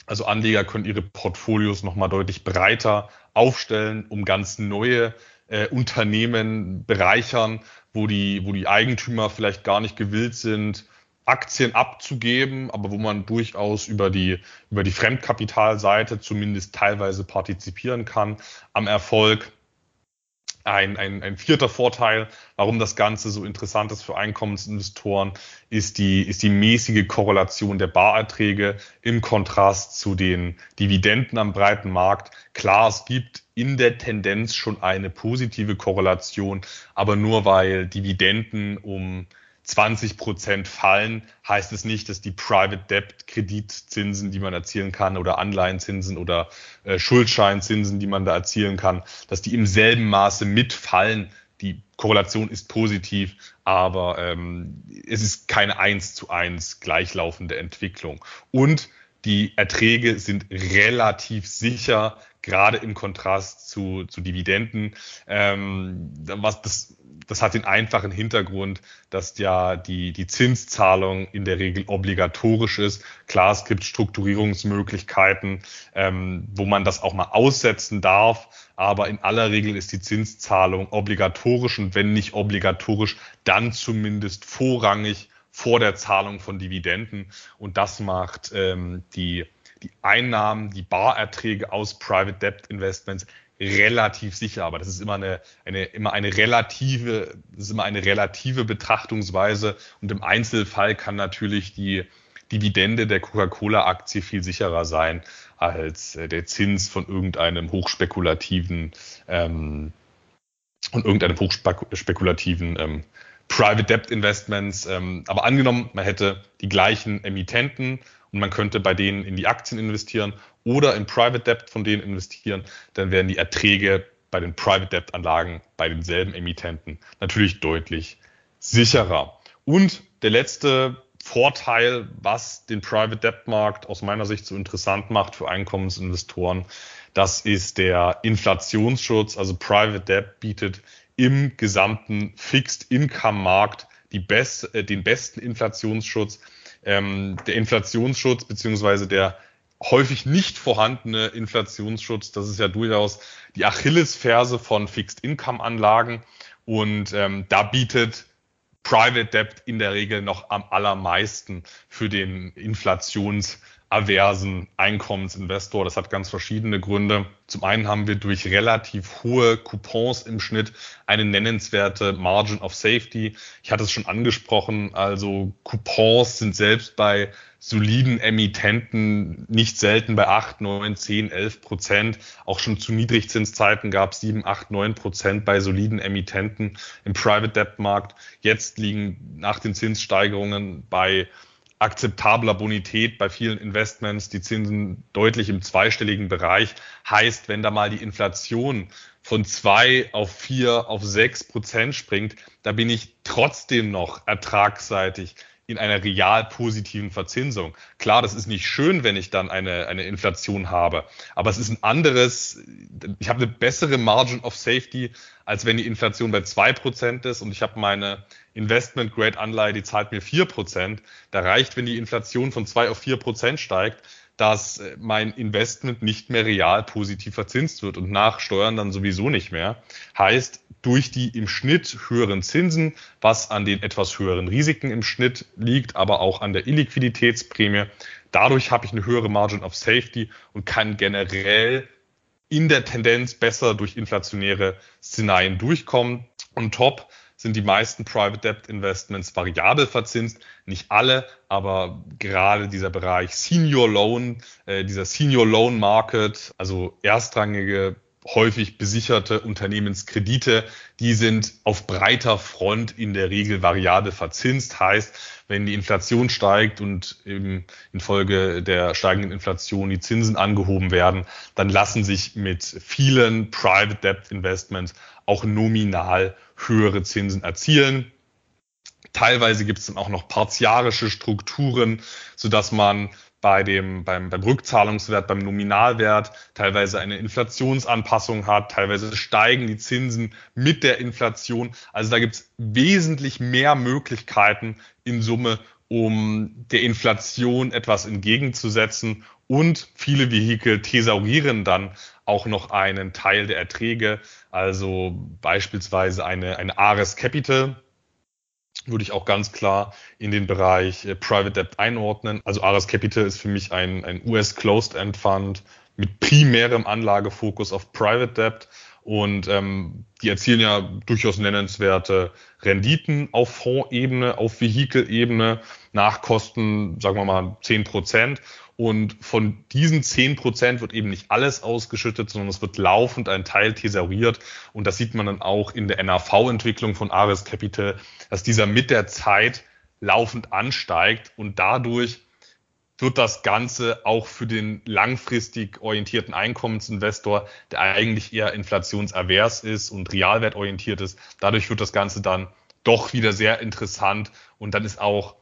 also Anleger können ihre Portfolios nochmal deutlich breiter aufstellen, um ganz neue äh, Unternehmen bereichern, wo die, wo die Eigentümer vielleicht gar nicht gewillt sind, Aktien abzugeben, aber wo man durchaus über die, über die Fremdkapitalseite zumindest teilweise partizipieren kann am Erfolg. Ein, ein, ein vierter Vorteil, warum das Ganze so interessant ist für Einkommensinvestoren, ist die, ist die mäßige Korrelation der Barerträge im Kontrast zu den Dividenden am breiten Markt. Klar, es gibt in der Tendenz schon eine positive Korrelation, aber nur weil Dividenden um 20 Prozent fallen, heißt es nicht, dass die Private Debt Kreditzinsen, die man erzielen kann, oder Anleihenzinsen oder äh, Schuldscheinzinsen, die man da erzielen kann, dass die im selben Maße mitfallen. Die Korrelation ist positiv, aber ähm, es ist keine eins zu eins gleichlaufende Entwicklung. Und die Erträge sind relativ sicher, gerade im Kontrast zu, zu Dividenden. Ähm, was das das hat den einfachen Hintergrund, dass ja die, die Zinszahlung in der Regel obligatorisch ist. Klar, es gibt Strukturierungsmöglichkeiten, ähm, wo man das auch mal aussetzen darf, aber in aller Regel ist die Zinszahlung obligatorisch und wenn nicht obligatorisch, dann zumindest vorrangig vor der Zahlung von Dividenden. Und das macht ähm, die, die Einnahmen, die Barerträge aus Private Debt Investments relativ sicher, aber das ist immer eine, eine, immer eine relative, das ist immer eine relative Betrachtungsweise und im Einzelfall kann natürlich die Dividende der Coca-Cola-Aktie viel sicherer sein als äh, der Zins von irgendeinem hochspekulativen ähm, und irgendeinem hochspekulativen ähm, Private Debt Investments. Ähm, aber angenommen, man hätte die gleichen Emittenten und man könnte bei denen in die Aktien investieren oder in Private Debt von denen investieren, dann wären die Erträge bei den Private Debt Anlagen bei denselben Emittenten natürlich deutlich sicherer. Und der letzte Vorteil, was den Private Debt Markt aus meiner Sicht so interessant macht für Einkommensinvestoren, das ist der Inflationsschutz. Also Private Debt bietet im gesamten Fixed Income Markt die best, äh, den besten Inflationsschutz. Ähm, der Inflationsschutz beziehungsweise der häufig nicht vorhandene Inflationsschutz, das ist ja durchaus die Achillesferse von Fixed-Income-Anlagen und ähm, da bietet Private Debt in der Regel noch am allermeisten für den Inflations aversen Einkommensinvestor. Das hat ganz verschiedene Gründe. Zum einen haben wir durch relativ hohe Coupons im Schnitt eine nennenswerte Margin of Safety. Ich hatte es schon angesprochen, also Coupons sind selbst bei soliden Emittenten nicht selten bei 8, 9, 10, 11 Prozent. Auch schon zu Niedrigzinszeiten gab es 7, 8, 9 Prozent bei soliden Emittenten im Private Debt Markt. Jetzt liegen nach den Zinssteigerungen bei akzeptabler Bonität bei vielen Investments, die Zinsen deutlich im zweistelligen Bereich. Heißt, wenn da mal die Inflation von zwei auf vier auf sechs Prozent springt, da bin ich trotzdem noch ertragsseitig in einer real positiven Verzinsung. Klar, das ist nicht schön, wenn ich dann eine, eine Inflation habe, aber es ist ein anderes, ich habe eine bessere Margin of Safety, als wenn die Inflation bei zwei Prozent ist und ich habe meine Investment-Grade-Anleihe, die zahlt mir vier Prozent. Da reicht, wenn die Inflation von zwei auf vier Prozent steigt, dass äh, mein Investment nicht mehr real positiv verzinst wird und nach Steuern dann sowieso nicht mehr. Heißt, durch die im Schnitt höheren Zinsen, was an den etwas höheren Risiken im Schnitt liegt, aber auch an der Illiquiditätsprämie, dadurch habe ich eine höhere Margin of Safety und kann generell in der Tendenz besser durch inflationäre Szenarien durchkommen. Und top sind die meisten Private Debt Investments variabel verzinst. Nicht alle, aber gerade dieser Bereich Senior Loan, äh, dieser Senior Loan Market, also erstrangige häufig besicherte Unternehmenskredite, die sind auf breiter Front in der Regel variabel verzinst. Heißt, wenn die Inflation steigt und eben infolge der steigenden Inflation die Zinsen angehoben werden, dann lassen sich mit vielen Private Debt Investments auch nominal höhere Zinsen erzielen. Teilweise gibt es dann auch noch partiarische Strukturen, so dass man bei dem, beim, beim Rückzahlungswert, beim Nominalwert teilweise eine Inflationsanpassung hat, teilweise steigen die Zinsen mit der Inflation. Also da gibt es wesentlich mehr Möglichkeiten in Summe, um der Inflation etwas entgegenzusetzen. Und viele Vehikel thesaurieren dann auch noch einen Teil der Erträge, also beispielsweise eine, eine Ares Capital, würde ich auch ganz klar in den Bereich äh, Private Debt einordnen. Also Ares Capital ist für mich ein, ein US Closed End Fund mit primärem Anlagefokus auf Private Debt und ähm, die erzielen ja durchaus nennenswerte Renditen auf Fondsebene, auf Vehikelebene, nach Kosten, sagen wir mal, zehn Prozent. Und von diesen zehn Prozent wird eben nicht alles ausgeschüttet, sondern es wird laufend ein Teil thesauriert. Und das sieht man dann auch in der NAV-Entwicklung von Ares Capital, dass dieser mit der Zeit laufend ansteigt und dadurch wird das Ganze auch für den langfristig orientierten Einkommensinvestor, der eigentlich eher inflationsavers ist und realwertorientiert ist, dadurch wird das Ganze dann doch wieder sehr interessant und dann ist auch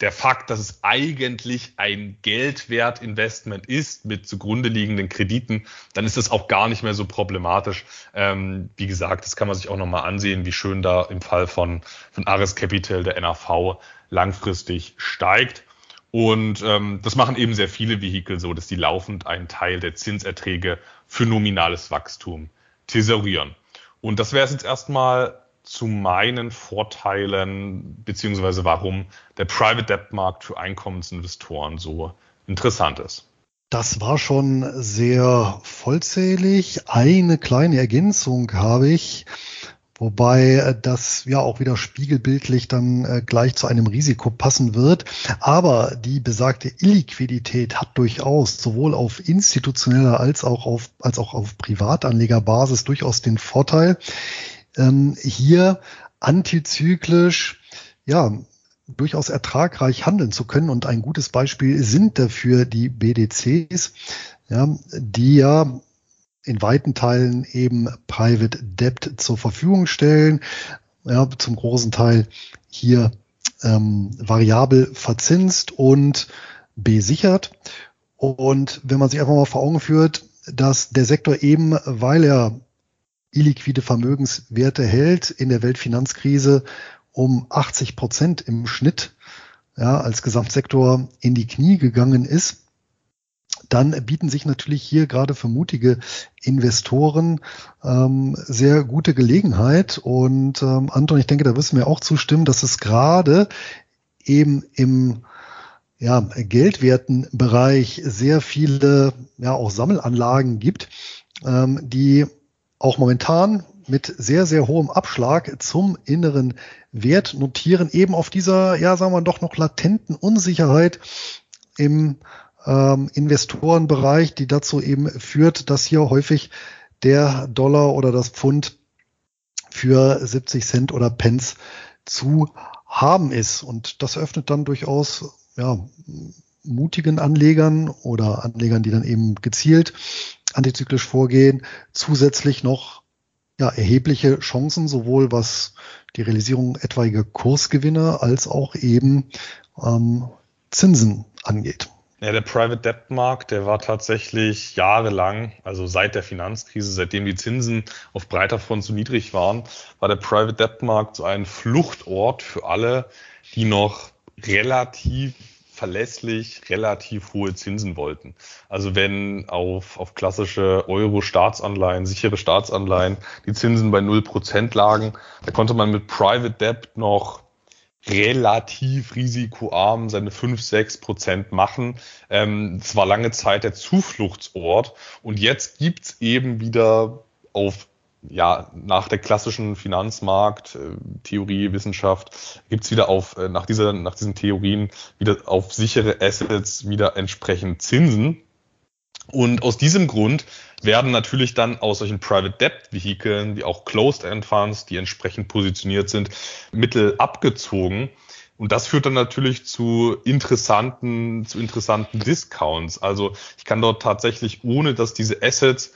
der Fakt, dass es eigentlich ein Geldwertinvestment ist mit zugrunde liegenden Krediten, dann ist das auch gar nicht mehr so problematisch. Ähm, wie gesagt, das kann man sich auch nochmal ansehen, wie schön da im Fall von, von Ares Capital der NAV langfristig steigt. Und ähm, das machen eben sehr viele Vehikel so, dass die laufend einen Teil der Zinserträge für nominales Wachstum thesaurieren. Und das wäre es jetzt erstmal zu meinen Vorteilen, beziehungsweise warum der Private Debt Markt für Einkommensinvestoren so interessant ist. Das war schon sehr vollzählig. Eine kleine Ergänzung habe ich, wobei das ja auch wieder spiegelbildlich dann äh, gleich zu einem Risiko passen wird. Aber die besagte Illiquidität hat durchaus sowohl auf institutioneller als auch auf, als auch auf Privatanlegerbasis durchaus den Vorteil, ähm, hier antizyklisch, ja, durchaus ertragreich handeln zu können. Und ein gutes Beispiel sind dafür die BDCs, ja, die ja in weiten Teilen eben Private Debt zur Verfügung stellen, ja, zum großen Teil hier ähm, variabel verzinst und besichert. Und wenn man sich einfach mal vor Augen führt, dass der Sektor eben, weil er illiquide Vermögenswerte hält in der Weltfinanzkrise um 80 Prozent im Schnitt ja, als Gesamtsektor in die Knie gegangen ist, dann bieten sich natürlich hier gerade für mutige Investoren ähm, sehr gute Gelegenheit. Und ähm, Anton, ich denke, da wirst du mir auch zustimmen, dass es gerade eben im ja, geldwerten Bereich sehr viele ja auch Sammelanlagen gibt, ähm, die auch momentan mit sehr, sehr hohem Abschlag zum inneren Wert notieren, eben auf dieser, ja, sagen wir doch noch latenten Unsicherheit im ähm, Investorenbereich, die dazu eben führt, dass hier häufig der Dollar oder das Pfund für 70 Cent oder Pence zu haben ist. Und das öffnet dann durchaus ja, mutigen Anlegern oder Anlegern, die dann eben gezielt antizyklisch vorgehen, zusätzlich noch ja, erhebliche Chancen, sowohl was die Realisierung etwaiger Kursgewinne als auch eben ähm, Zinsen angeht. Ja, der Private Debt Markt, der war tatsächlich jahrelang, also seit der Finanzkrise, seitdem die Zinsen auf breiter Front zu niedrig waren, war der Private Debt Markt so ein Fluchtort für alle, die noch relativ verlässlich relativ hohe Zinsen wollten. Also wenn auf, auf klassische Euro-Staatsanleihen, sichere Staatsanleihen die Zinsen bei 0% lagen, da konnte man mit Private Debt noch relativ risikoarm seine 5, 6 Prozent machen. Ähm, es war lange Zeit der Zufluchtsort und jetzt gibt's eben wieder auf ja, nach der klassischen Finanzmarkt, äh, Wissenschaft, gibt's wieder auf, äh, nach, dieser, nach diesen Theorien wieder auf sichere Assets wieder entsprechend Zinsen. Und aus diesem Grund werden natürlich dann aus solchen Private Debt Vehikeln, wie auch Closed End Funds, die entsprechend positioniert sind, Mittel abgezogen. Und das führt dann natürlich zu interessanten, zu interessanten Discounts. Also ich kann dort tatsächlich, ohne dass diese Assets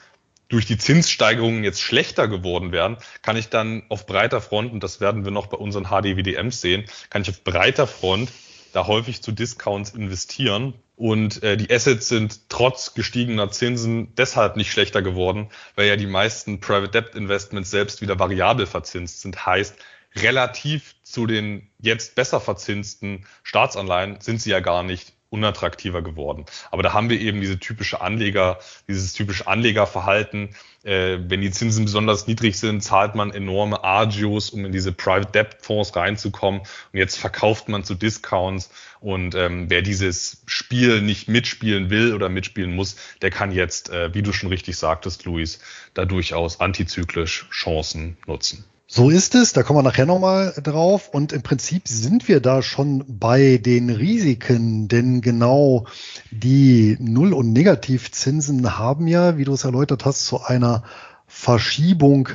durch die Zinssteigerungen jetzt schlechter geworden wären, kann ich dann auf breiter Front, und das werden wir noch bei unseren HDWDMs sehen, kann ich auf breiter Front da häufig zu Discounts investieren. Und äh, die Assets sind trotz gestiegener Zinsen deshalb nicht schlechter geworden, weil ja die meisten Private Debt Investments selbst wieder variabel verzinst sind. Heißt, relativ zu den jetzt besser verzinsten Staatsanleihen sind sie ja gar nicht unattraktiver geworden. Aber da haben wir eben diese typische Anleger, dieses typische Anlegerverhalten. Äh, wenn die Zinsen besonders niedrig sind, zahlt man enorme Agios, um in diese Private Debt Fonds reinzukommen. Und jetzt verkauft man zu Discounts. Und ähm, wer dieses Spiel nicht mitspielen will oder mitspielen muss, der kann jetzt, äh, wie du schon richtig sagtest, Luis, da durchaus antizyklisch Chancen nutzen. So ist es, da kommen wir nachher nochmal drauf. Und im Prinzip sind wir da schon bei den Risiken, denn genau die Null- und Negativzinsen haben ja, wie du es erläutert hast, zu einer Verschiebung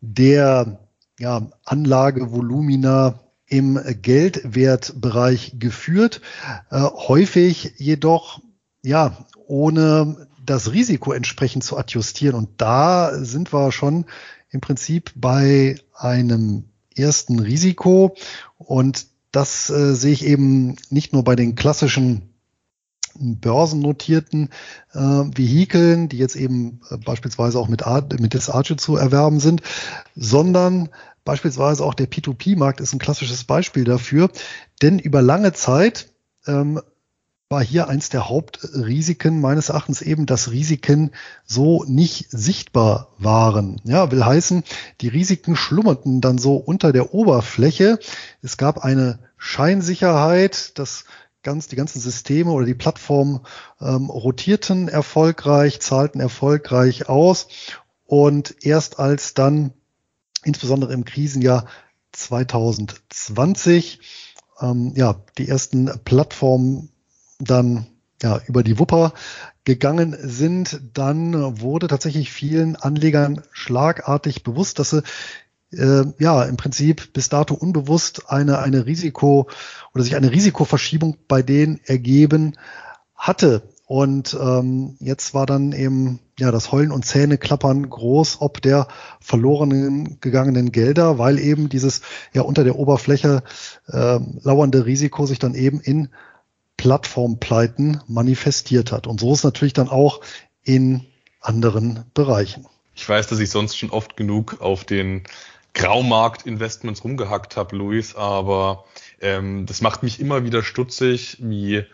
der ja, Anlagevolumina im Geldwertbereich geführt. Äh, häufig jedoch ja ohne das Risiko entsprechend zu adjustieren. Und da sind wir schon im Prinzip bei einem ersten Risiko. Und das äh, sehe ich eben nicht nur bei den klassischen börsennotierten äh, Vehikeln, die jetzt eben äh, beispielsweise auch mit, Ar mit Disarge zu erwerben sind, sondern beispielsweise auch der P2P-Markt ist ein klassisches Beispiel dafür. Denn über lange Zeit ähm, war hier eins der Hauptrisiken meines Erachtens eben, dass Risiken so nicht sichtbar waren. Ja, will heißen, die Risiken schlummerten dann so unter der Oberfläche. Es gab eine Scheinsicherheit, dass ganz die ganzen Systeme oder die Plattformen ähm, rotierten erfolgreich, zahlten erfolgreich aus und erst als dann insbesondere im Krisenjahr 2020 ähm, ja die ersten Plattformen dann ja, über die Wupper gegangen sind, dann wurde tatsächlich vielen Anlegern schlagartig bewusst, dass sie äh, ja im Prinzip bis dato unbewusst eine, eine Risiko oder sich eine Risikoverschiebung bei denen ergeben hatte. Und ähm, jetzt war dann eben ja das Heulen und Zähneklappern groß, ob der verlorenen gegangenen Gelder, weil eben dieses ja unter der Oberfläche äh, lauernde Risiko sich dann eben in Plattformpleiten manifestiert hat. Und so ist natürlich dann auch in anderen Bereichen. Ich weiß, dass ich sonst schon oft genug auf den Graumarkt-Investments rumgehackt habe, Luis, aber ähm, das macht mich immer wieder stutzig, wie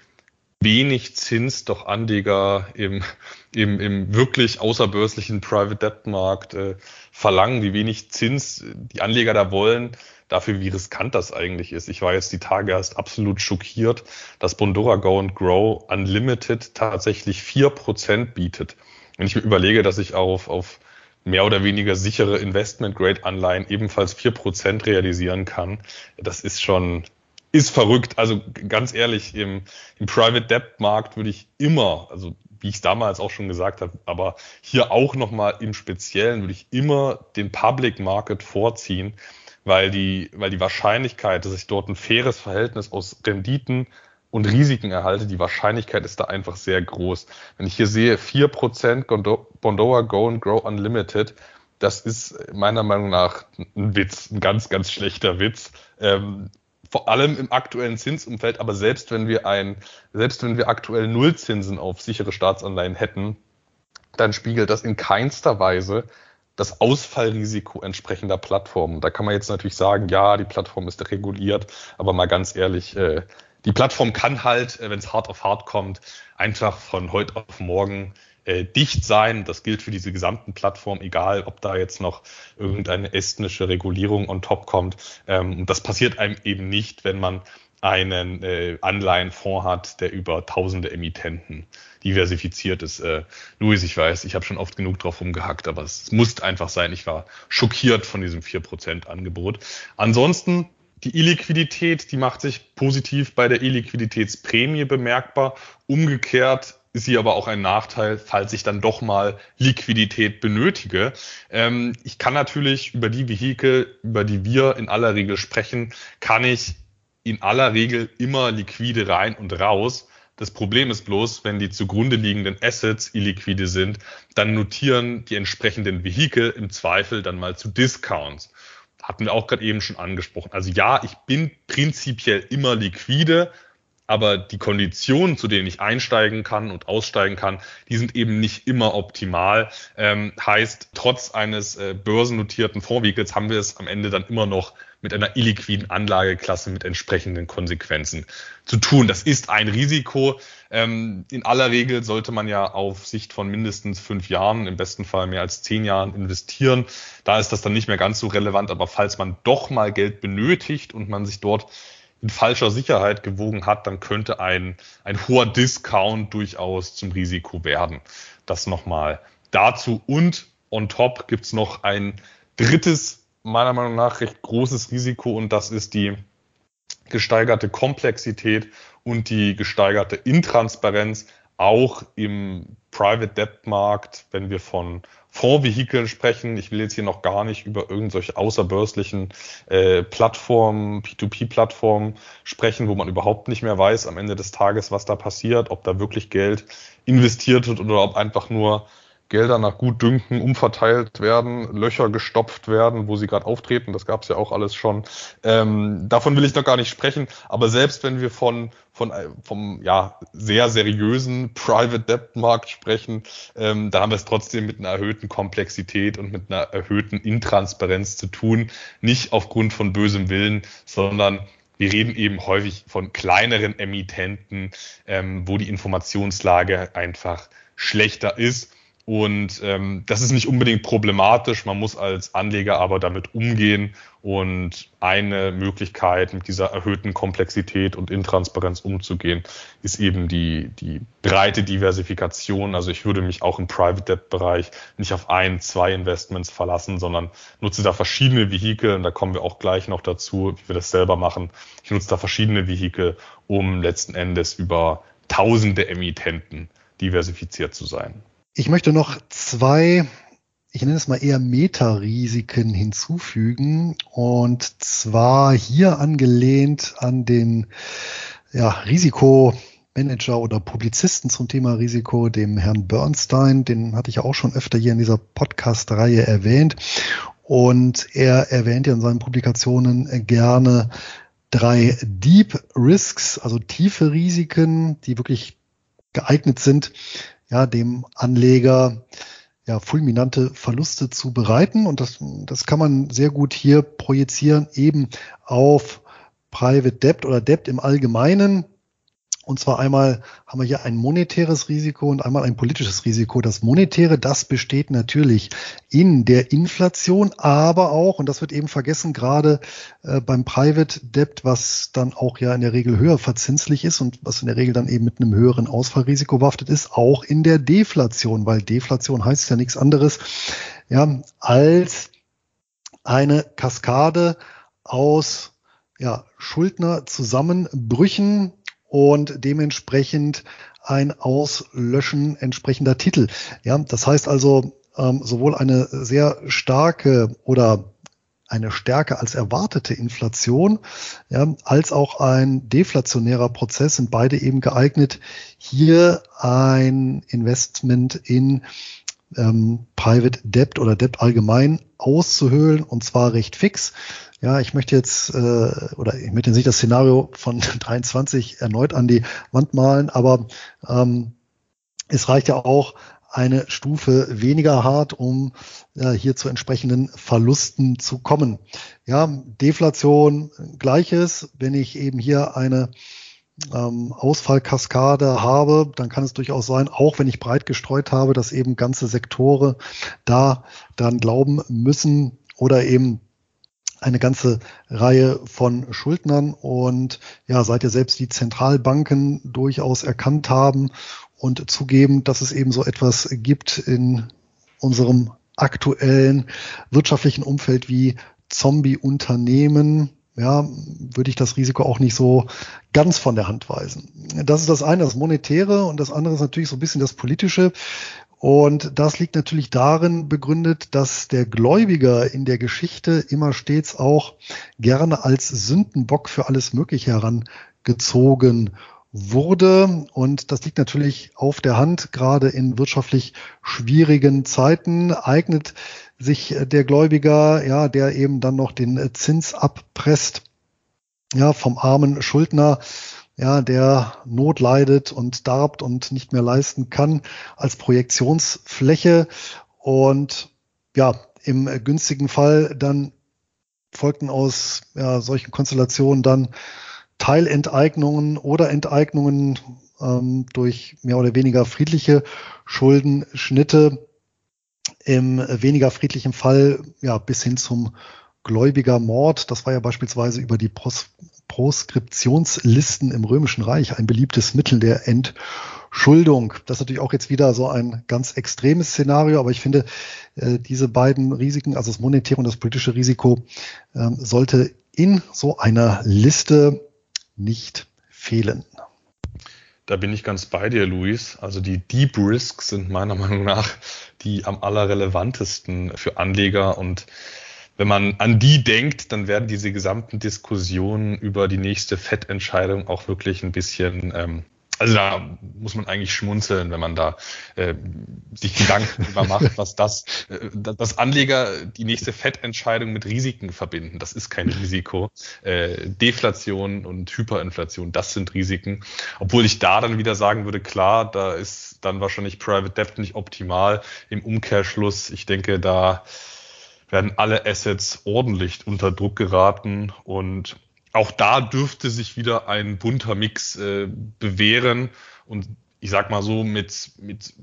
wenig Zins doch Anleger im, im, im wirklich außerbörslichen Private Debt Markt äh, verlangen, wie wenig Zins die Anleger da wollen, dafür, wie riskant das eigentlich ist. Ich war jetzt die Tage erst absolut schockiert, dass Bondora Go and Grow Unlimited tatsächlich vier Prozent bietet. Wenn ich mir überlege, dass ich auf, auf mehr oder weniger sichere Investment-Grade-Anleihen ebenfalls vier Prozent realisieren kann, das ist schon, ist verrückt. Also ganz ehrlich, im, im Private Debt Markt würde ich immer, also wie ich es damals auch schon gesagt habe, aber hier auch nochmal im Speziellen würde ich immer den Public Market vorziehen, weil die, weil die Wahrscheinlichkeit, dass ich dort ein faires Verhältnis aus Renditen und Risiken erhalte, die Wahrscheinlichkeit ist da einfach sehr groß. Wenn ich hier sehe, vier Prozent Bondoa Go and Grow Unlimited, das ist meiner Meinung nach ein Witz, ein ganz, ganz schlechter Witz. Ähm, vor allem im aktuellen Zinsumfeld, aber selbst wenn wir ein, selbst wenn wir aktuell Nullzinsen auf sichere Staatsanleihen hätten, dann spiegelt das in keinster Weise das Ausfallrisiko entsprechender Plattformen. Da kann man jetzt natürlich sagen, ja, die Plattform ist reguliert, aber mal ganz ehrlich, äh, die Plattform kann halt, äh, wenn es hart auf hart kommt, einfach von heute auf morgen äh, dicht sein. Das gilt für diese gesamten Plattformen, egal ob da jetzt noch irgendeine estnische Regulierung on top kommt. Ähm, das passiert einem eben nicht, wenn man einen äh, Anleihenfonds hat, der über tausende Emittenten diversifiziert ist. Äh, Luis, ich weiß, ich habe schon oft genug drauf rumgehackt, aber es muss einfach sein. Ich war schockiert von diesem 4% Angebot. Ansonsten die Illiquidität, die macht sich positiv bei der Illiquiditätsprämie bemerkbar. Umgekehrt ist sie aber auch ein Nachteil, falls ich dann doch mal Liquidität benötige. Ähm, ich kann natürlich über die Vehikel, über die wir in aller Regel sprechen, kann ich in aller Regel immer liquide rein und raus. Das Problem ist bloß, wenn die zugrunde liegenden Assets illiquide sind, dann notieren die entsprechenden Vehikel im Zweifel dann mal zu Discounts. Hatten wir auch gerade eben schon angesprochen. Also ja, ich bin prinzipiell immer liquide, aber die Konditionen, zu denen ich einsteigen kann und aussteigen kann, die sind eben nicht immer optimal. Ähm, heißt, trotz eines äh, börsennotierten Fondsvehikels haben wir es am Ende dann immer noch mit einer illiquiden Anlageklasse mit entsprechenden Konsequenzen zu tun. Das ist ein Risiko. Ähm, in aller Regel sollte man ja auf Sicht von mindestens fünf Jahren, im besten Fall mehr als zehn Jahren investieren. Da ist das dann nicht mehr ganz so relevant. Aber falls man doch mal Geld benötigt und man sich dort in falscher Sicherheit gewogen hat, dann könnte ein, ein hoher Discount durchaus zum Risiko werden. Das nochmal dazu. Und on top gibt's noch ein drittes, meiner Meinung nach recht großes Risiko und das ist die gesteigerte Komplexität und die gesteigerte Intransparenz auch im Private Debt Markt, wenn wir von Fondsvehikeln sprechen. Ich will jetzt hier noch gar nicht über irgendwelche außerbörslichen äh, Plattformen, P2P-Plattformen sprechen, wo man überhaupt nicht mehr weiß am Ende des Tages, was da passiert, ob da wirklich Geld investiert wird oder ob einfach nur Gelder nach Gutdünken umverteilt werden, Löcher gestopft werden, wo sie gerade auftreten. Das gab es ja auch alles schon. Ähm, davon will ich noch gar nicht sprechen. Aber selbst wenn wir von, von äh, vom ja sehr seriösen Private Debt Markt sprechen, ähm, da haben wir es trotzdem mit einer erhöhten Komplexität und mit einer erhöhten Intransparenz zu tun. Nicht aufgrund von bösem Willen, sondern wir reden eben häufig von kleineren Emittenten, ähm, wo die Informationslage einfach schlechter ist. Und ähm, das ist nicht unbedingt problematisch. Man muss als Anleger aber damit umgehen. Und eine Möglichkeit, mit dieser erhöhten Komplexität und Intransparenz umzugehen, ist eben die, die breite Diversifikation. Also ich würde mich auch im Private Debt Bereich nicht auf ein, zwei Investments verlassen, sondern nutze da verschiedene Vehikel. Und da kommen wir auch gleich noch dazu, wie wir das selber machen. Ich nutze da verschiedene Vehikel, um letzten Endes über tausende Emittenten diversifiziert zu sein. Ich möchte noch zwei, ich nenne es mal eher Meta-Risiken hinzufügen und zwar hier angelehnt an den ja, Risikomanager oder Publizisten zum Thema Risiko, dem Herrn Bernstein, den hatte ich auch schon öfter hier in dieser Podcast-Reihe erwähnt. Und er erwähnt ja in seinen Publikationen gerne drei Deep Risks, also tiefe Risiken, die wirklich geeignet sind, ja, dem Anleger ja, fulminante Verluste zu bereiten. Und das, das kann man sehr gut hier projizieren, eben auf Private Debt oder Debt im Allgemeinen. Und zwar einmal haben wir hier ein monetäres Risiko und einmal ein politisches Risiko. Das monetäre, das besteht natürlich in der Inflation, aber auch, und das wird eben vergessen, gerade äh, beim Private Debt, was dann auch ja in der Regel höher verzinslich ist und was in der Regel dann eben mit einem höheren Ausfallrisiko behaftet ist, auch in der Deflation, weil Deflation heißt ja nichts anderes, ja, als eine Kaskade aus ja, Schuldnerzusammenbrüchen, und dementsprechend ein Auslöschen entsprechender Titel. Ja, das heißt also ähm, sowohl eine sehr starke oder eine stärker als erwartete Inflation, ja, als auch ein deflationärer Prozess sind beide eben geeignet, hier ein Investment in ähm, Private Debt oder Debt allgemein auszuhöhlen und zwar recht fix. Ja, ich möchte jetzt äh, oder ich möchte nicht das Szenario von 23 erneut an die Wand malen, aber ähm, es reicht ja auch eine Stufe weniger hart, um äh, hier zu entsprechenden Verlusten zu kommen. Ja, Deflation gleiches, wenn ich eben hier eine ähm, Ausfallkaskade habe, dann kann es durchaus sein, auch wenn ich breit gestreut habe, dass eben ganze Sektore da dann glauben müssen oder eben eine ganze Reihe von Schuldnern und ja, seit ja selbst die Zentralbanken durchaus erkannt haben und zugeben, dass es eben so etwas gibt in unserem aktuellen wirtschaftlichen Umfeld wie Zombie-Unternehmen, ja, würde ich das Risiko auch nicht so ganz von der Hand weisen. Das ist das eine, das Monetäre und das andere ist natürlich so ein bisschen das Politische. Und das liegt natürlich darin begründet, dass der Gläubiger in der Geschichte immer stets auch gerne als Sündenbock für alles Mögliche herangezogen wurde. Und das liegt natürlich auf der Hand, gerade in wirtschaftlich schwierigen Zeiten eignet sich der Gläubiger, ja, der eben dann noch den Zins abpresst, ja, vom armen Schuldner, ja, der Not leidet und darbt und nicht mehr leisten kann, als Projektionsfläche. Und ja, im günstigen Fall dann folgten aus ja, solchen Konstellationen dann Teilenteignungen oder Enteignungen ähm, durch mehr oder weniger friedliche Schuldenschnitte. Im weniger friedlichen Fall ja bis hin zum Gläubigermord. Das war ja beispielsweise über die Pros Proskriptionslisten im Römischen Reich ein beliebtes Mittel der Entschuldung. Das ist natürlich auch jetzt wieder so ein ganz extremes Szenario, aber ich finde, äh, diese beiden Risiken, also das monetäre und das politische Risiko, ähm, sollte in so einer Liste nicht fehlen. Da bin ich ganz bei dir, Luis. Also die Deep Risks sind meiner Meinung nach die am allerrelevantesten für Anleger und wenn man an die denkt, dann werden diese gesamten Diskussionen über die nächste Fettentscheidung auch wirklich ein bisschen, ähm, also da muss man eigentlich schmunzeln, wenn man da äh, sich Gedanken darüber macht, was das, äh, dass Anleger die nächste Fettentscheidung mit Risiken verbinden. Das ist kein Risiko. Äh, Deflation und Hyperinflation, das sind Risiken. Obwohl ich da dann wieder sagen würde, klar, da ist dann wahrscheinlich Private Debt nicht optimal. Im Umkehrschluss, ich denke, da werden alle Assets ordentlich unter Druck geraten und auch da dürfte sich wieder ein bunter Mix äh, bewähren. Und ich sag mal so mit, mit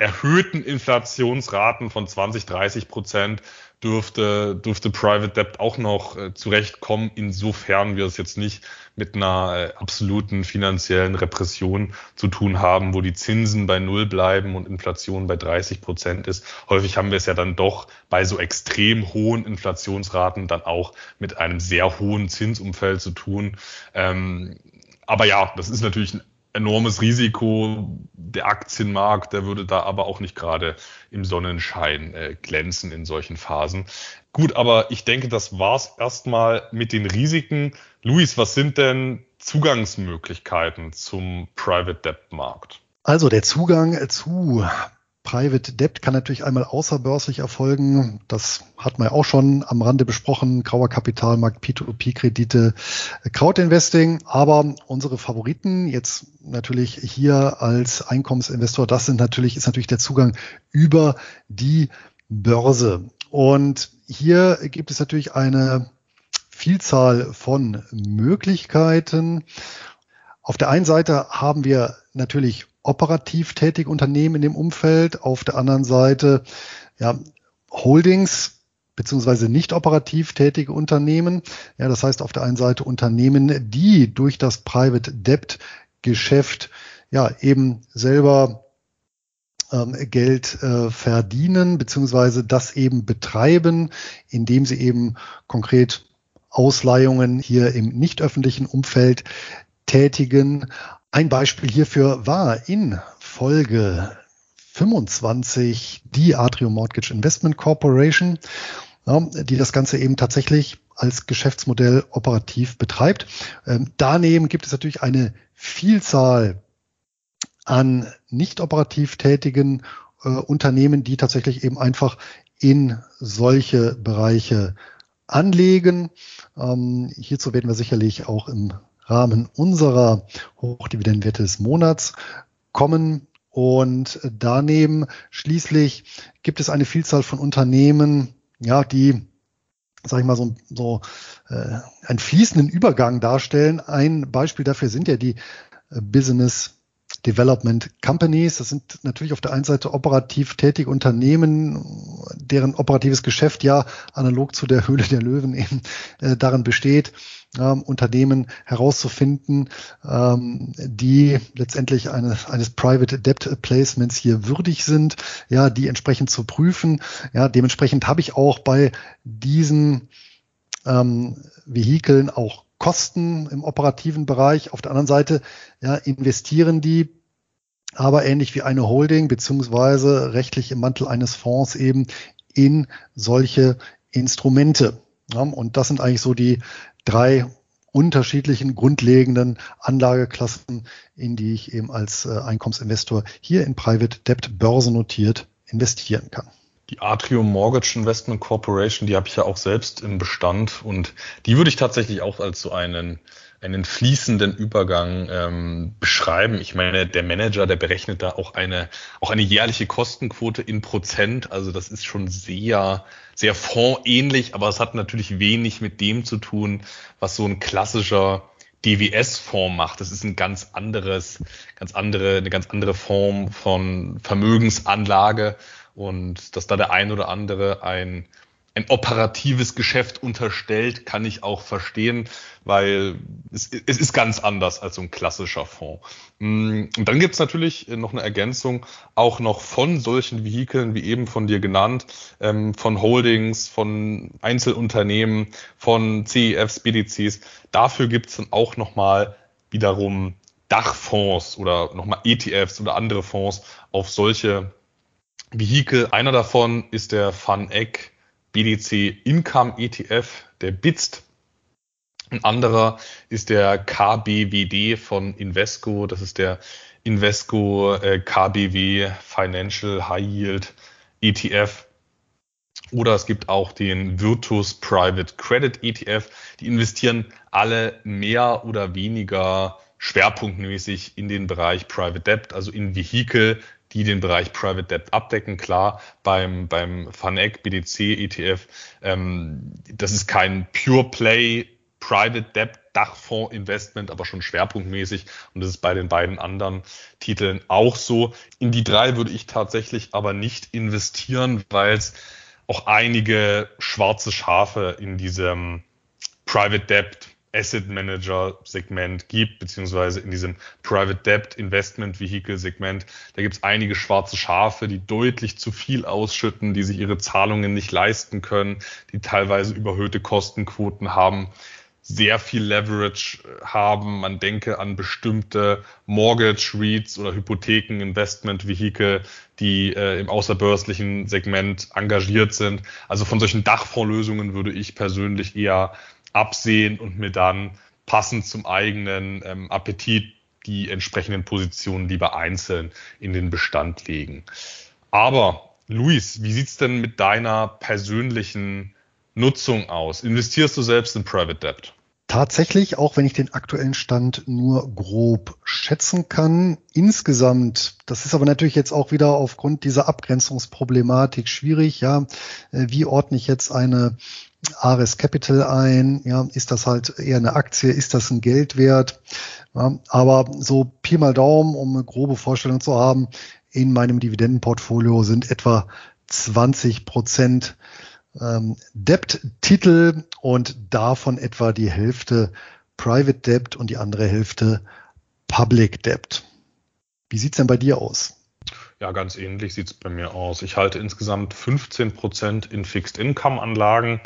erhöhten Inflationsraten von 20, 30 Prozent dürfte, dürfte Private Debt auch noch äh, zurechtkommen, insofern wir es jetzt nicht mit einer äh, absoluten finanziellen Repression zu tun haben, wo die Zinsen bei Null bleiben und Inflation bei 30 Prozent ist. Häufig haben wir es ja dann doch bei so extrem hohen Inflationsraten dann auch mit einem sehr hohen Zinsumfeld zu tun. Ähm, aber ja, das ist natürlich ein enormes Risiko. Der Aktienmarkt, der würde da aber auch nicht gerade im Sonnenschein äh, glänzen in solchen Phasen. Gut, aber ich denke, das war's erstmal mit den Risiken. Luis, was sind denn Zugangsmöglichkeiten zum Private Debt Markt? Also der Zugang zu Private Debt kann natürlich einmal außerbörslich erfolgen. Das hat man ja auch schon am Rande besprochen. Grauer Kapitalmarkt, P2P-Kredite, Crowdinvesting. Aber unsere Favoriten jetzt natürlich hier als Einkommensinvestor, das sind natürlich, ist natürlich der Zugang über die Börse. Und hier gibt es natürlich eine Vielzahl von Möglichkeiten. Auf der einen Seite haben wir natürlich operativ tätige Unternehmen in dem Umfeld, auf der anderen Seite ja, Holdings beziehungsweise nicht operativ tätige Unternehmen. Ja, das heißt auf der einen Seite Unternehmen, die durch das Private Debt Geschäft ja eben selber ähm, Geld äh, verdienen, beziehungsweise das eben betreiben, indem sie eben konkret Ausleihungen hier im nicht öffentlichen Umfeld tätigen. Ein Beispiel hierfür war in Folge 25 die Atrium Mortgage Investment Corporation, die das Ganze eben tatsächlich als Geschäftsmodell operativ betreibt. Ähm, daneben gibt es natürlich eine Vielzahl an nicht operativ tätigen äh, Unternehmen, die tatsächlich eben einfach in solche Bereiche anlegen. Ähm, hierzu werden wir sicherlich auch im Rahmen unserer Hochdividendenwerte des Monats kommen. Und daneben schließlich gibt es eine Vielzahl von Unternehmen, ja, die, sag ich mal, so, so äh, einen fließenden Übergang darstellen. Ein Beispiel dafür sind ja die äh, Development Companies. Das sind natürlich auf der einen Seite operativ tätige Unternehmen, deren operatives Geschäft ja analog zu der Höhle der Löwen eben äh, darin besteht, ähm, Unternehmen herauszufinden, ähm, die letztendlich eines, eines Private Debt Placements hier würdig sind, ja, die entsprechend zu prüfen. Ja, dementsprechend habe ich auch bei diesen ähm, Vehikeln auch Kosten im operativen Bereich. Auf der anderen Seite ja, investieren die aber ähnlich wie eine Holding beziehungsweise rechtlich im Mantel eines Fonds eben in solche Instrumente. Ja, und das sind eigentlich so die drei unterschiedlichen grundlegenden Anlageklassen, in die ich eben als äh, Einkommensinvestor hier in Private Debt börsennotiert investieren kann. Die Atrium Mortgage Investment Corporation, die habe ich ja auch selbst im Bestand und die würde ich tatsächlich auch als so einen einen fließenden Übergang ähm, beschreiben. Ich meine, der Manager, der berechnet da auch eine auch eine jährliche Kostenquote in Prozent. Also das ist schon sehr sehr fondsähnlich, aber es hat natürlich wenig mit dem zu tun, was so ein klassischer DWS-Fonds macht. Das ist ein ganz anderes, ganz andere, eine ganz andere Form von Vermögensanlage und dass da der ein oder andere ein, ein operatives Geschäft unterstellt, kann ich auch verstehen, weil es, es ist ganz anders als so ein klassischer Fonds. Mm, und dann gibt's natürlich noch eine Ergänzung, auch noch von solchen Vehikeln, wie eben von dir genannt, ähm, von Holdings, von Einzelunternehmen, von CEFs, BDCs. Dafür gibt's dann auch nochmal wiederum Dachfonds oder nochmal ETFs oder andere Fonds auf solche Vehikel. Einer davon ist der FunEgg BDC Income ETF, der BITST. Ein anderer ist der KBWD von Invesco. Das ist der Invesco äh, KBW Financial High Yield ETF. Oder es gibt auch den Virtus Private Credit ETF. Die investieren alle mehr oder weniger schwerpunktmäßig in den Bereich Private Debt, also in Vehikel, die den Bereich Private Debt abdecken. Klar, beim, beim FANEC BDC ETF, ähm, das ist kein Pure Play Private Debt Dachfonds Investment, aber schon schwerpunktmäßig. Und das ist bei den beiden anderen Titeln auch so. In die drei würde ich tatsächlich aber nicht investieren, weil es auch einige schwarze Schafe in diesem Private Debt Asset Manager Segment gibt, beziehungsweise in diesem Private Debt Investment Vehicle Segment. Da gibt es einige schwarze Schafe, die deutlich zu viel ausschütten, die sich ihre Zahlungen nicht leisten können, die teilweise überhöhte Kostenquoten haben, sehr viel Leverage haben. Man denke an bestimmte Mortgage REITs oder Hypotheken Investment Vehicle, die äh, im außerbörslichen Segment engagiert sind. Also von solchen Dachfondslösungen würde ich persönlich eher absehen und mir dann passend zum eigenen ähm, Appetit die entsprechenden Positionen lieber einzeln in den Bestand legen. Aber Luis, wie sieht's denn mit deiner persönlichen Nutzung aus? Investierst du selbst in Private Debt? Tatsächlich, auch wenn ich den aktuellen Stand nur grob schätzen kann, insgesamt, das ist aber natürlich jetzt auch wieder aufgrund dieser Abgrenzungsproblematik schwierig, ja, äh, wie ordne ich jetzt eine Ares Capital ein? Ja, ist das halt eher eine Aktie? Ist das ein Geldwert? Ja, aber so Pi mal Daumen, um eine grobe Vorstellung zu haben, in meinem Dividendenportfolio sind etwa 20 Prozent ähm, Debt-Titel und davon etwa die Hälfte Private Debt und die andere Hälfte Public Debt. Wie sieht's denn bei dir aus? Ja, ganz ähnlich sieht's bei mir aus. Ich halte insgesamt 15 Prozent in Fixed Income Anlagen,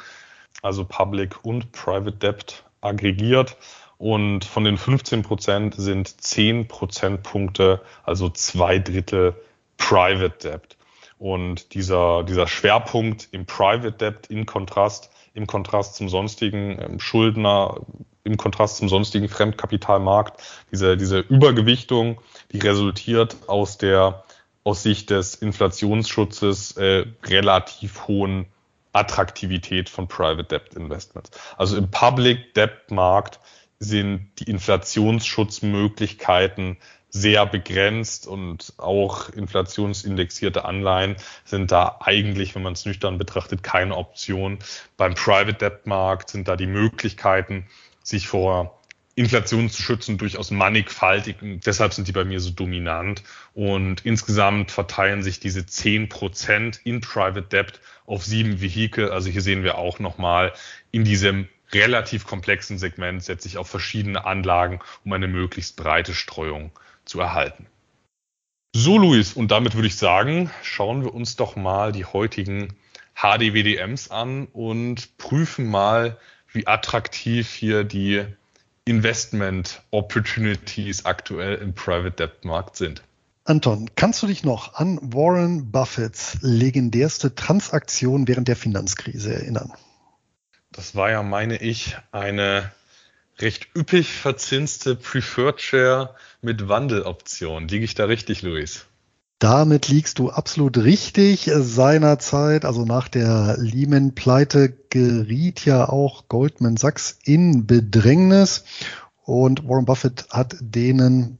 also Public und Private Debt aggregiert. Und von den 15 Prozent sind 10 Prozentpunkte, also zwei Drittel Private Debt. Und dieser, dieser Schwerpunkt im Private Debt in Kontrast, im Kontrast zum sonstigen ähm, Schuldner, im Kontrast zum sonstigen Fremdkapitalmarkt, diese, diese Übergewichtung, die resultiert aus der aus Sicht des Inflationsschutzes äh, relativ hohen Attraktivität von Private Debt Investments. Also im Public Debt Markt sind die Inflationsschutzmöglichkeiten sehr begrenzt und auch inflationsindexierte Anleihen sind da eigentlich, wenn man es nüchtern betrachtet, keine Option. Beim Private Debt Markt sind da die Möglichkeiten, sich vor Inflation zu schützen, durchaus mannigfaltig. Und deshalb sind die bei mir so dominant. Und insgesamt verteilen sich diese zehn Prozent in Private Debt auf sieben Vehikel. Also hier sehen wir auch nochmal in diesem relativ komplexen Segment setze ich auf verschiedene Anlagen, um eine möglichst breite Streuung zu erhalten. So, Luis, und damit würde ich sagen, schauen wir uns doch mal die heutigen HDWDMs an und prüfen mal, wie attraktiv hier die Investment Opportunities aktuell im Private Debt Markt sind. Anton, kannst du dich noch an Warren Buffetts legendärste Transaktion während der Finanzkrise erinnern? Das war ja, meine ich, eine recht üppig verzinste Preferred Share mit Wandeloption. Liege ich da richtig, Luis? Damit liegst du absolut richtig. Seinerzeit, also nach der Lehman-Pleite, geriet ja auch Goldman Sachs in Bedrängnis. Und Warren Buffett hat denen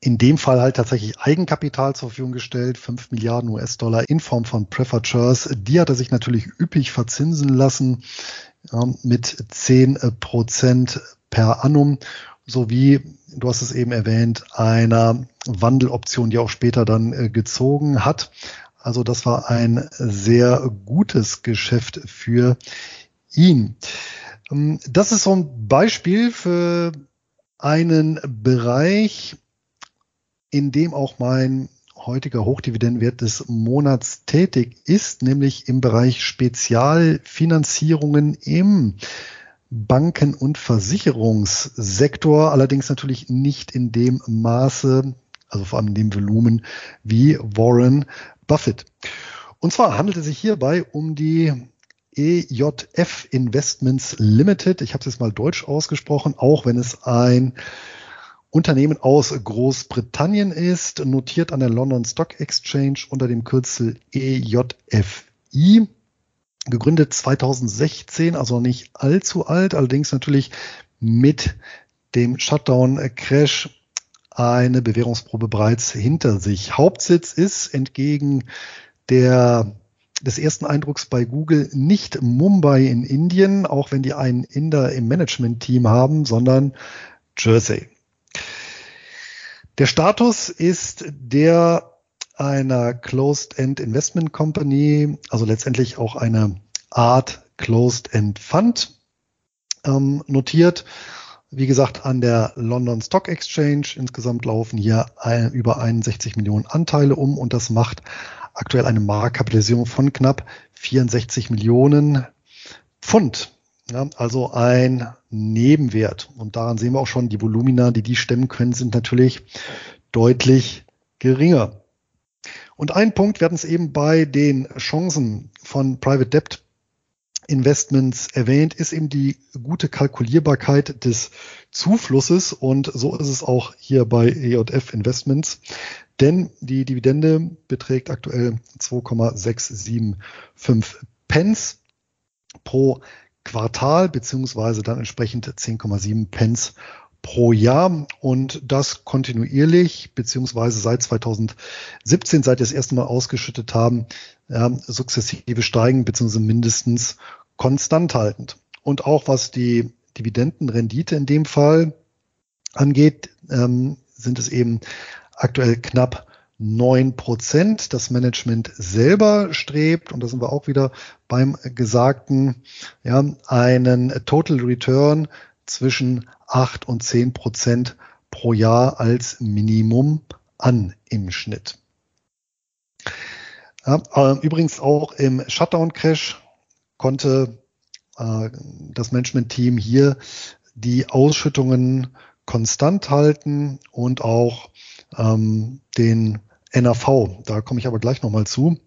in dem Fall halt tatsächlich Eigenkapital zur Verfügung gestellt, 5 Milliarden US-Dollar in Form von Preferred Shares. Die hat er sich natürlich üppig verzinsen lassen ja, mit 10 Prozent per annum sowie, du hast es eben erwähnt, einer Wandeloption, die auch später dann äh, gezogen hat. Also das war ein sehr gutes Geschäft für ihn. Ähm, das ist so ein Beispiel für einen Bereich, in dem auch mein heutiger Hochdividendenwert des Monats tätig ist, nämlich im Bereich Spezialfinanzierungen im Banken- und Versicherungssektor, allerdings natürlich nicht in dem Maße, also vor allem in dem Volumen wie Warren Buffett. Und zwar handelt es sich hierbei um die EJF Investments Limited. Ich habe es jetzt mal deutsch ausgesprochen, auch wenn es ein Unternehmen aus Großbritannien ist, notiert an der London Stock Exchange unter dem Kürzel EJFI gegründet 2016, also nicht allzu alt, allerdings natürlich mit dem Shutdown-Crash eine Bewährungsprobe bereits hinter sich. Hauptsitz ist entgegen der des ersten Eindrucks bei Google nicht Mumbai in Indien, auch wenn die einen Inder im Management-Team haben, sondern Jersey. Der Status ist der einer Closed-End Investment Company, also letztendlich auch eine Art Closed-End Fund, ähm, notiert. Wie gesagt, an der London Stock Exchange. Insgesamt laufen hier über 61 Millionen Anteile um und das macht aktuell eine Marktkapitalisierung von knapp 64 Millionen Pfund. Ja, also ein Nebenwert. Und daran sehen wir auch schon, die Volumina, die die stemmen können, sind natürlich deutlich geringer. Und ein Punkt, wir hatten es eben bei den Chancen von Private Debt Investments erwähnt, ist eben die gute Kalkulierbarkeit des Zuflusses und so ist es auch hier bei EJF Investments, denn die Dividende beträgt aktuell 2,675 Pence pro Quartal beziehungsweise dann entsprechend 10,7 Pence pro Jahr und das kontinuierlich, beziehungsweise seit 2017, seit wir das erste Mal ausgeschüttet haben, ja, sukzessive steigen, beziehungsweise mindestens konstant haltend. Und auch was die Dividendenrendite in dem Fall angeht, ähm, sind es eben aktuell knapp neun Prozent. Das Management selber strebt, und da sind wir auch wieder beim Gesagten, ja, einen Total Return zwischen acht und zehn Prozent pro Jahr als Minimum an im Schnitt. Ja, äh, übrigens auch im Shutdown-Crash konnte äh, das Management-Team hier die Ausschüttungen konstant halten und auch ähm, den NAV, da komme ich aber gleich nochmal zu,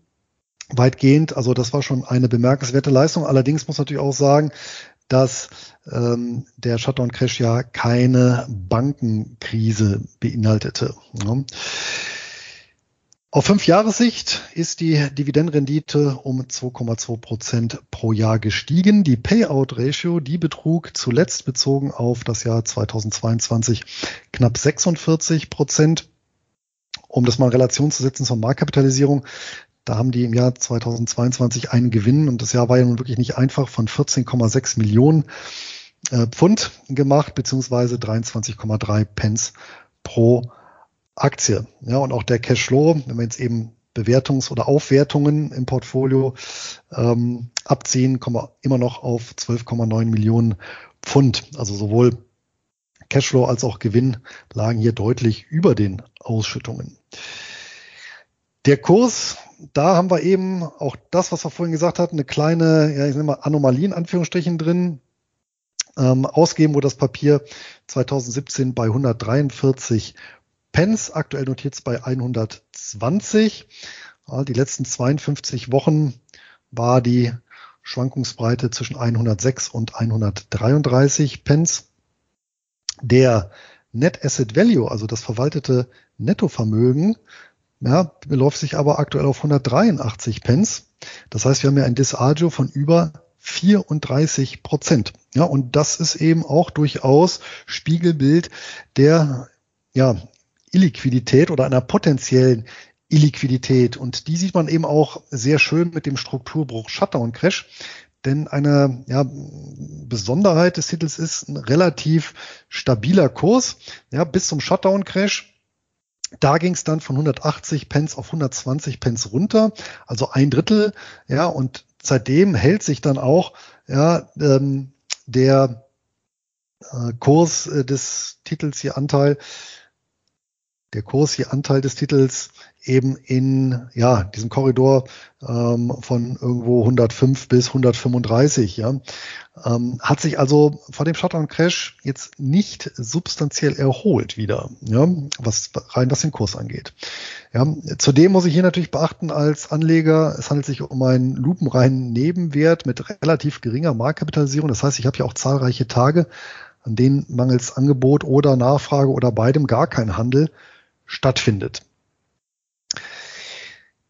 weitgehend. Also das war schon eine bemerkenswerte Leistung. Allerdings muss natürlich auch sagen, dass ähm, der Shutdown-Crash ja keine Bankenkrise beinhaltete. Ja. Auf fünf Jahressicht ist die Dividendenrendite um 2,2 Prozent pro Jahr gestiegen. Die Payout-Ratio, die betrug zuletzt bezogen auf das Jahr 2022 knapp 46 Prozent. Um das mal in Relation zu setzen zur Marktkapitalisierung, da haben die im Jahr 2022 einen Gewinn und das Jahr war ja nun wirklich nicht einfach von 14,6 Millionen äh, Pfund gemacht, beziehungsweise 23,3 Pence pro Aktie. Ja, und auch der Cashflow, wenn wir jetzt eben Bewertungs- oder Aufwertungen im Portfolio ähm, abziehen, kommen wir immer noch auf 12,9 Millionen Pfund. Also sowohl Cashflow als auch Gewinn lagen hier deutlich über den Ausschüttungen. Der Kurs, da haben wir eben auch das, was wir vorhin gesagt hatten, eine kleine, ja, ich nenne mal Anomalie in Anführungsstrichen drin. Ähm, ausgeben, wo das Papier 2017 bei 143 Pence, aktuell notiert es bei 120. Die letzten 52 Wochen war die Schwankungsbreite zwischen 106 und 133 Pence. Der Net Asset Value, also das verwaltete Nettovermögen, ja, beläuft sich aber aktuell auf 183 Pence. Das heißt, wir haben ja ein Disagio von über 34 Prozent. Ja, und das ist eben auch durchaus Spiegelbild der ja, Illiquidität oder einer potenziellen Illiquidität. Und die sieht man eben auch sehr schön mit dem Strukturbruch Shutdown Crash. Denn eine ja, Besonderheit des Titels ist ein relativ stabiler Kurs. Ja, bis zum Shutdown Crash. Da ging es dann von 180 Pence auf 120 Pence runter, also ein Drittel. Ja, und seitdem hält sich dann auch ja, ähm, der äh, Kurs äh, des Titels hier Anteil der Kurs hier Anteil des Titels eben in ja diesem Korridor ähm, von irgendwo 105 bis 135 ja. Ähm, hat sich also vor dem Shutdown Crash jetzt nicht substanziell erholt wieder ja was rein was den Kurs angeht. Ja zudem muss ich hier natürlich beachten als Anleger es handelt sich um einen lupenreinen Nebenwert mit relativ geringer Marktkapitalisierung. Das heißt ich habe ja auch zahlreiche Tage an denen mangels Angebot oder Nachfrage oder beidem gar kein Handel stattfindet.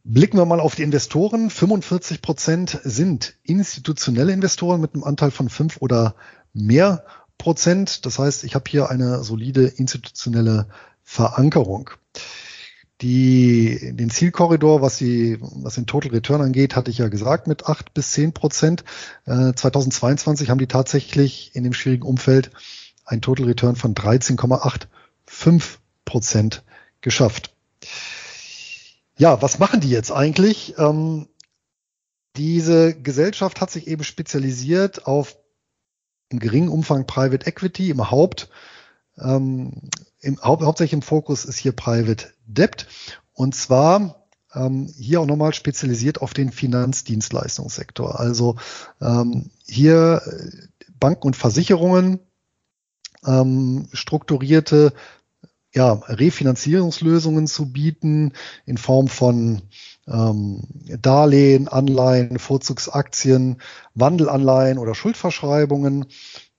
Blicken wir mal auf die Investoren. 45 Prozent sind institutionelle Investoren mit einem Anteil von fünf oder mehr Prozent. Das heißt, ich habe hier eine solide institutionelle Verankerung. Die, den Zielkorridor, was, die, was den Total Return angeht, hatte ich ja gesagt mit acht bis zehn Prozent. Äh, 2022 haben die tatsächlich in dem schwierigen Umfeld ein Total Return von 13,85 Prozent geschafft. Ja, was machen die jetzt eigentlich? Ähm, diese Gesellschaft hat sich eben spezialisiert auf im geringen Umfang Private Equity, im Haupt, ähm, im, hau hauptsächlich im Fokus ist hier Private Debt und zwar ähm, hier auch nochmal spezialisiert auf den Finanzdienstleistungssektor. Also ähm, hier Banken und Versicherungen, ähm, strukturierte ja, Refinanzierungslösungen zu bieten in Form von ähm, Darlehen, Anleihen, Vorzugsaktien, Wandelanleihen oder Schuldverschreibungen.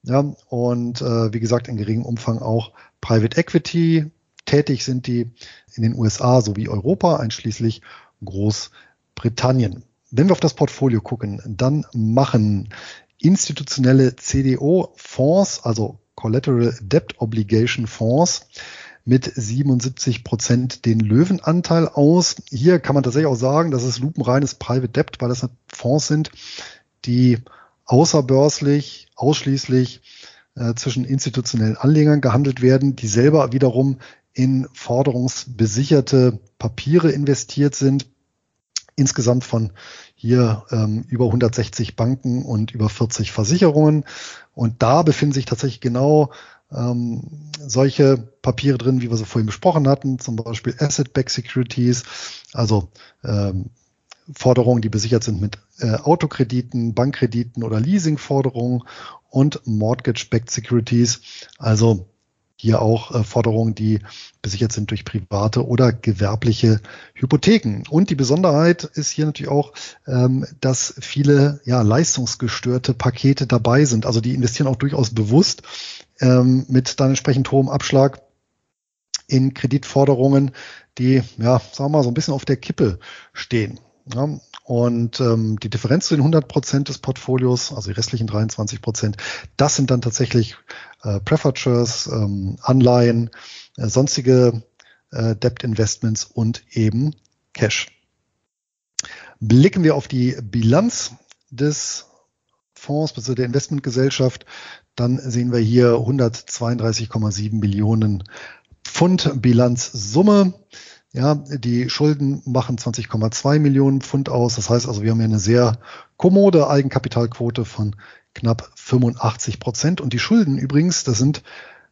Ja, und äh, wie gesagt, in geringem Umfang auch Private Equity. Tätig sind die in den USA sowie Europa, einschließlich Großbritannien. Wenn wir auf das Portfolio gucken, dann machen institutionelle CDO-Fonds, also Collateral Debt Obligation Fonds, mit 77 Prozent den Löwenanteil aus. Hier kann man tatsächlich auch sagen, das ist lupenreines Private Debt, weil das Fonds sind, die außerbörslich ausschließlich äh, zwischen institutionellen Anlegern gehandelt werden, die selber wiederum in forderungsbesicherte Papiere investiert sind. Insgesamt von hier ähm, über 160 Banken und über 40 Versicherungen. Und da befinden sich tatsächlich genau ähm, solche Papiere drin, wie wir sie vorhin besprochen hatten, zum Beispiel Asset-Backed Securities, also ähm, Forderungen, die besichert sind mit äh, Autokrediten, Bankkrediten oder Leasingforderungen und Mortgage-Backed Securities, also hier auch äh, Forderungen, die besichert sind durch private oder gewerbliche Hypotheken. Und die Besonderheit ist hier natürlich auch, ähm, dass viele ja, leistungsgestörte Pakete dabei sind. Also die investieren auch durchaus bewusst ähm, mit dann entsprechend hohem Abschlag in Kreditforderungen, die, ja, sagen wir mal, so ein bisschen auf der Kippe stehen. Ja, und ähm, die Differenz zu den 100 Prozent des Portfolios, also die restlichen 23 Prozent, das sind dann tatsächlich äh, Preferatures, ähm, Anleihen, äh, sonstige äh, Debt Investments und eben Cash. Blicken wir auf die Bilanz des Fonds bzw. der Investmentgesellschaft, dann sehen wir hier 132,7 Millionen Pfund Bilanzsumme. Ja, die Schulden machen 20,2 Millionen Pfund aus. Das heißt also, wir haben hier eine sehr kommode Eigenkapitalquote von knapp 85 Prozent. Und die Schulden übrigens, das sind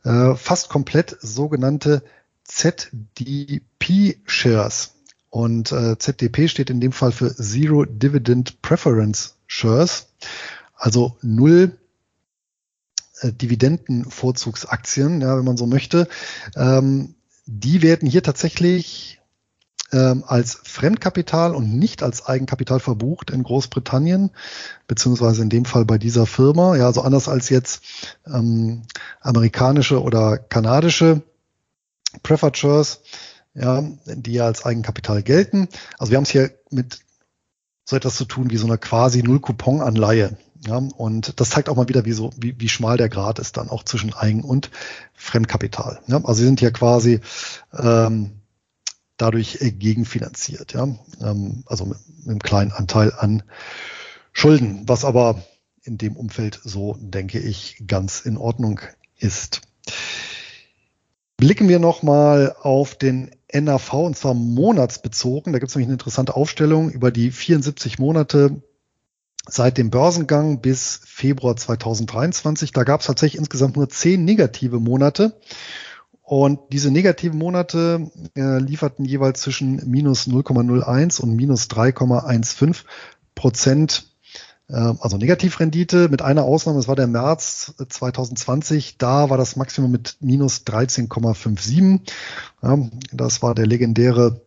äh, fast komplett sogenannte ZDP-Shares. Und äh, ZDP steht in dem Fall für Zero Dividend Preference Shares, also null äh, Dividendenvorzugsaktien, ja, wenn man so möchte. Ähm, die werden hier tatsächlich ähm, als Fremdkapital und nicht als Eigenkapital verbucht in Großbritannien, beziehungsweise in dem Fall bei dieser Firma. Ja, also anders als jetzt ähm, amerikanische oder kanadische Preferred ja, die ja als Eigenkapital gelten. Also wir haben es hier mit so etwas zu tun wie so einer quasi Null-Coupon-Anleihe. Ja, und das zeigt auch mal wieder, wie, so, wie, wie schmal der Grad ist dann auch zwischen Eigen- und Fremdkapital. Ja, also sie sind hier quasi ähm, dadurch gegenfinanziert, ja, ähm, also mit, mit einem kleinen Anteil an Schulden, was aber in dem Umfeld so, denke ich, ganz in Ordnung ist. Blicken wir nochmal auf den NAV und zwar monatsbezogen. Da gibt es nämlich eine interessante Aufstellung über die 74 Monate seit dem Börsengang bis Februar 2023. Da gab es tatsächlich insgesamt nur zehn negative Monate. Und diese negativen Monate äh, lieferten jeweils zwischen minus 0,01 und minus 3,15 Prozent, äh, also Negativrendite mit einer Ausnahme, das war der März 2020, da war das Maximum mit minus 13,57. Ja, das war der legendäre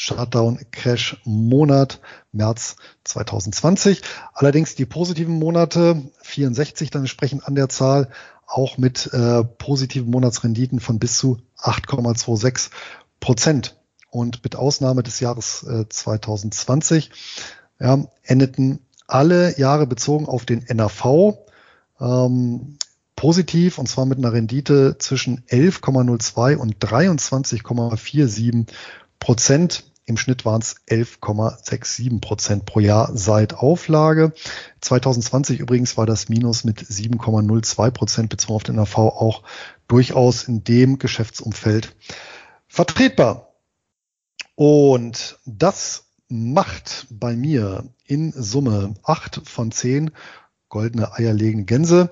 Shutdown-Crash-Monat März 2020. Allerdings die positiven Monate 64 dann entsprechend an der Zahl auch mit äh, positiven Monatsrenditen von bis zu 8,26 Prozent. Und mit Ausnahme des Jahres äh, 2020 ja, endeten alle Jahre bezogen auf den NAV ähm, positiv und zwar mit einer Rendite zwischen 11,02 und 23,47 Prozent. Im Schnitt waren es 11,67 Prozent pro Jahr seit Auflage. 2020 übrigens war das Minus mit 7,02 Prozent bezogen auf den AV auch durchaus in dem Geschäftsumfeld vertretbar. Und das macht bei mir in Summe acht von zehn goldene eierlegende Gänse.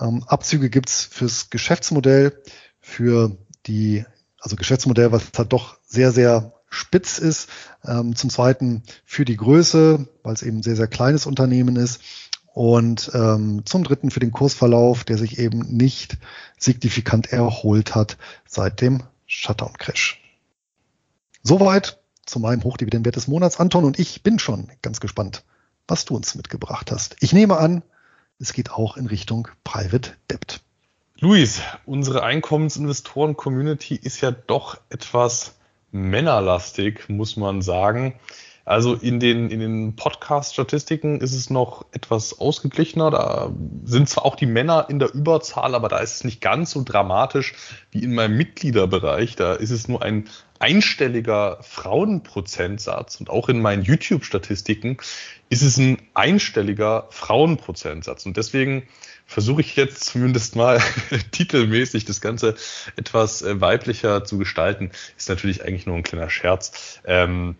Ähm, Abzüge gibt's fürs Geschäftsmodell, für die, also Geschäftsmodell, was halt doch sehr, sehr spitz ist. Ähm, zum Zweiten für die Größe, weil es eben sehr, sehr kleines Unternehmen ist. Und ähm, zum Dritten für den Kursverlauf, der sich eben nicht signifikant erholt hat seit dem Shutdown-Crash. Soweit zu meinem Hochdividendenwert des Monats, Anton. Und ich bin schon ganz gespannt, was du uns mitgebracht hast. Ich nehme an, es geht auch in Richtung Private Debt. Luis, unsere Einkommensinvestoren-Community ist ja doch etwas männerlastig, muss man sagen. Also in den, in den Podcast-Statistiken ist es noch etwas ausgeglichener. Da sind zwar auch die Männer in der Überzahl, aber da ist es nicht ganz so dramatisch wie in meinem Mitgliederbereich. Da ist es nur ein einstelliger Frauenprozentsatz und auch in meinen YouTube-Statistiken ist es ein einstelliger Frauenprozentsatz. Und deswegen versuche ich jetzt zumindest mal titelmäßig das Ganze etwas äh, weiblicher zu gestalten. Ist natürlich eigentlich nur ein kleiner Scherz. Ähm,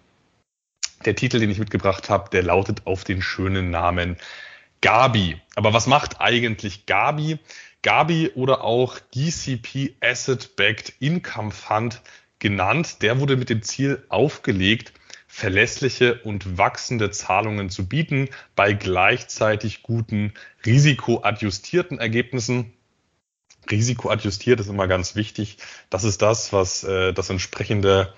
der Titel, den ich mitgebracht habe, der lautet auf den schönen Namen Gabi. Aber was macht eigentlich Gabi? Gabi oder auch GCP Asset Backed Income Fund genannt, der wurde mit dem Ziel aufgelegt, verlässliche und wachsende Zahlungen zu bieten bei gleichzeitig guten risikoadjustierten Ergebnissen. Risikoadjustiert ist immer ganz wichtig. Das ist das, was äh, das entsprechende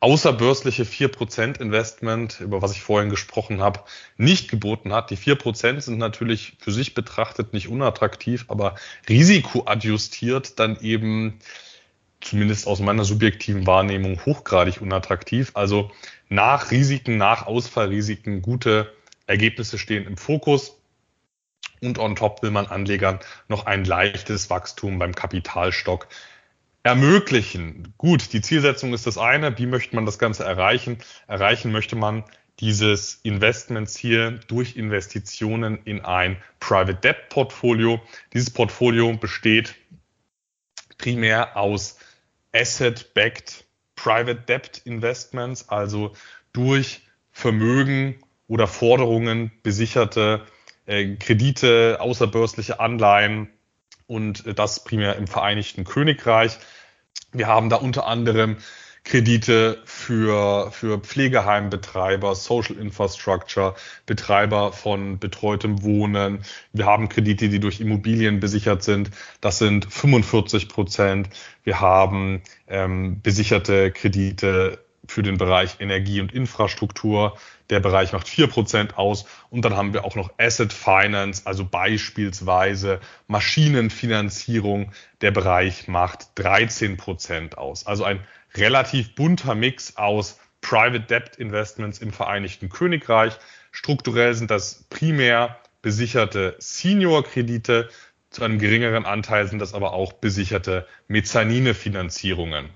außerbörsliche 4% Investment, über was ich vorhin gesprochen habe, nicht geboten hat. Die 4% sind natürlich für sich betrachtet nicht unattraktiv, aber risikoadjustiert dann eben zumindest aus meiner subjektiven Wahrnehmung hochgradig unattraktiv. Also nach Risiken, nach Ausfallrisiken gute Ergebnisse stehen im Fokus. Und on top will man Anlegern noch ein leichtes Wachstum beim Kapitalstock ermöglichen. Gut, die Zielsetzung ist das eine. Wie möchte man das Ganze erreichen? Erreichen möchte man dieses Investmentziel durch Investitionen in ein Private Debt Portfolio. Dieses Portfolio besteht primär aus Asset-Backed Private Debt Investments, also durch Vermögen oder Forderungen besicherte äh, Kredite, außerbörsliche Anleihen und äh, das primär im Vereinigten Königreich. Wir haben da unter anderem Kredite für, für Pflegeheimbetreiber, Social Infrastructure, Betreiber von betreutem Wohnen. Wir haben Kredite, die durch Immobilien besichert sind. Das sind 45 Prozent. Wir haben ähm, besicherte Kredite für den Bereich Energie und Infrastruktur. Der Bereich macht vier Prozent aus. Und dann haben wir auch noch Asset Finance, also beispielsweise Maschinenfinanzierung. Der Bereich macht 13 Prozent aus. Also ein relativ bunter Mix aus Private Debt Investments im Vereinigten Königreich. Strukturell sind das primär besicherte Senior-Kredite. Zu einem geringeren Anteil sind das aber auch besicherte Mezzanine-Finanzierungen.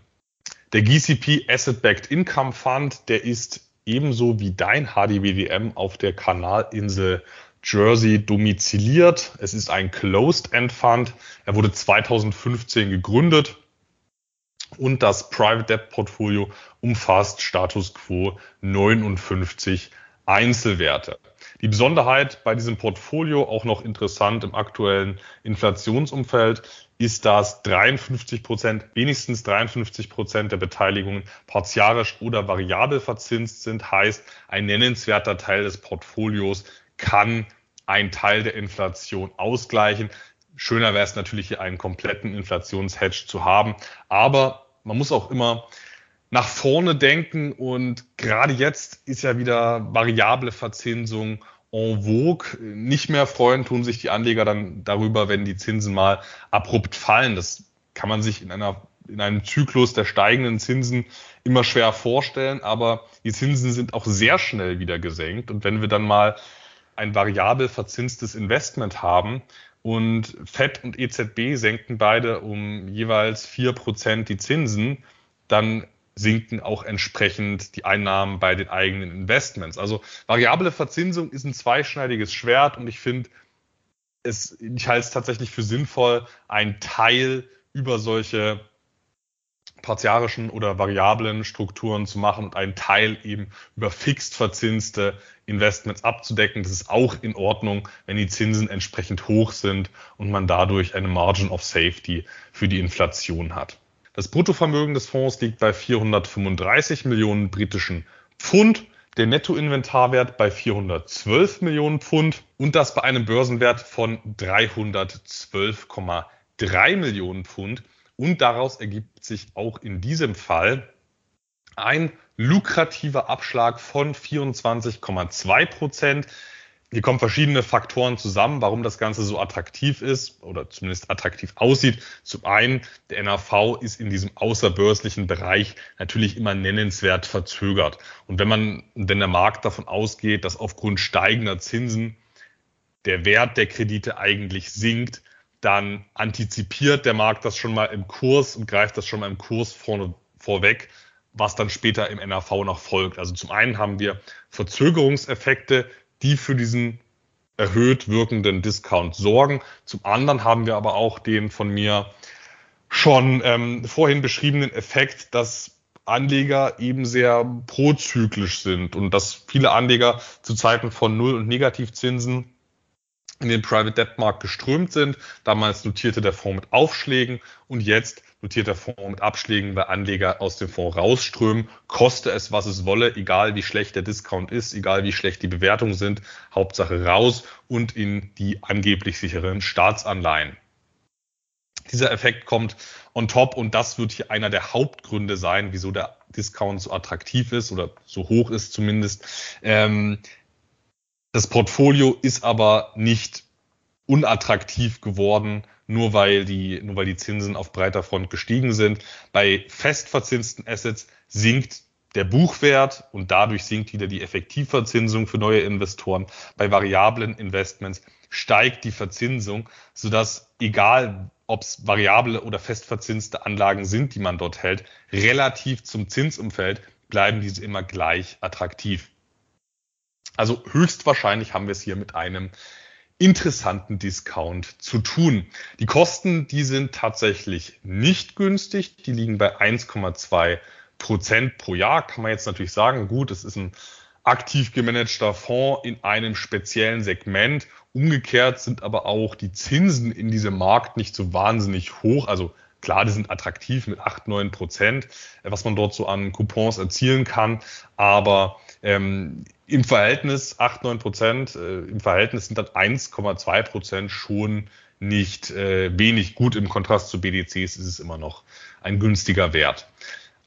Der GCP Asset Backed Income Fund, der ist ebenso wie dein HDBDM auf der Kanalinsel Jersey domiziliert. Es ist ein Closed-End Fund. Er wurde 2015 gegründet und das Private Debt Portfolio umfasst Status Quo 59 Einzelwerte. Die Besonderheit bei diesem Portfolio, auch noch interessant im aktuellen Inflationsumfeld, ist, dass 53 Prozent, wenigstens 53 Prozent der Beteiligungen partiarisch oder variabel verzinst sind. Heißt, ein nennenswerter Teil des Portfolios kann einen Teil der Inflation ausgleichen. Schöner wäre es natürlich, hier einen kompletten Inflationshedge zu haben. Aber man muss auch immer nach vorne denken und gerade jetzt ist ja wieder variable Verzinsung en vogue. Nicht mehr freuen tun sich die Anleger dann darüber, wenn die Zinsen mal abrupt fallen. Das kann man sich in einer in einem Zyklus der steigenden Zinsen immer schwer vorstellen, aber die Zinsen sind auch sehr schnell wieder gesenkt. Und wenn wir dann mal ein variabel verzinstes Investment haben und FED und EZB senken beide um jeweils vier Prozent die Zinsen, dann sinken auch entsprechend die Einnahmen bei den eigenen Investments. Also variable Verzinsung ist ein zweischneidiges Schwert und ich finde, es, ich halte es tatsächlich für sinnvoll, einen Teil über solche partiarischen oder variablen Strukturen zu machen und einen Teil eben über fixed verzinste Investments abzudecken. Das ist auch in Ordnung, wenn die Zinsen entsprechend hoch sind und man dadurch eine Margin of Safety für die Inflation hat. Das Bruttovermögen des Fonds liegt bei 435 Millionen britischen Pfund, der Nettoinventarwert bei 412 Millionen Pfund und das bei einem Börsenwert von 312,3 Millionen Pfund. Und daraus ergibt sich auch in diesem Fall ein lukrativer Abschlag von 24,2 Prozent. Hier kommen verschiedene Faktoren zusammen, warum das Ganze so attraktiv ist oder zumindest attraktiv aussieht. Zum einen, der NAV ist in diesem außerbörslichen Bereich natürlich immer nennenswert verzögert. Und wenn man, wenn der Markt davon ausgeht, dass aufgrund steigender Zinsen der Wert der Kredite eigentlich sinkt, dann antizipiert der Markt das schon mal im Kurs und greift das schon mal im Kurs vorne, vorweg was dann später im NAV noch folgt. Also zum einen haben wir Verzögerungseffekte, die für diesen erhöht wirkenden Discount sorgen. Zum anderen haben wir aber auch den von mir schon ähm, vorhin beschriebenen Effekt, dass Anleger eben sehr prozyklisch sind und dass viele Anleger zu Zeiten von Null- und Negativzinsen in den Private Debt Markt geströmt sind. Damals notierte der Fonds mit Aufschlägen und jetzt notiert der Fonds mit Abschlägen, weil Anleger aus dem Fonds rausströmen. Koste es, was es wolle, egal wie schlecht der Discount ist, egal wie schlecht die Bewertungen sind. Hauptsache raus und in die angeblich sicheren Staatsanleihen. Dieser Effekt kommt on top und das wird hier einer der Hauptgründe sein, wieso der Discount so attraktiv ist oder so hoch ist zumindest. Ähm, das Portfolio ist aber nicht unattraktiv geworden, nur weil die, nur weil die Zinsen auf breiter Front gestiegen sind. Bei festverzinsten Assets sinkt der Buchwert und dadurch sinkt wieder die Effektivverzinsung für neue Investoren. Bei variablen Investments steigt die Verzinsung, sodass egal ob es variable oder festverzinste Anlagen sind, die man dort hält, relativ zum Zinsumfeld bleiben diese immer gleich attraktiv. Also höchstwahrscheinlich haben wir es hier mit einem interessanten Discount zu tun. Die Kosten, die sind tatsächlich nicht günstig. Die liegen bei 1,2 Prozent pro Jahr. Kann man jetzt natürlich sagen, gut, es ist ein aktiv gemanagter Fonds in einem speziellen Segment. Umgekehrt sind aber auch die Zinsen in diesem Markt nicht so wahnsinnig hoch. Also klar, die sind attraktiv mit 8, 9 Prozent, was man dort so an Coupons erzielen kann. Aber ähm, im Verhältnis 8, 9 Prozent, äh, im Verhältnis sind dann 1,2 Prozent schon nicht äh, wenig gut. Im Kontrast zu BDCs ist es immer noch ein günstiger Wert.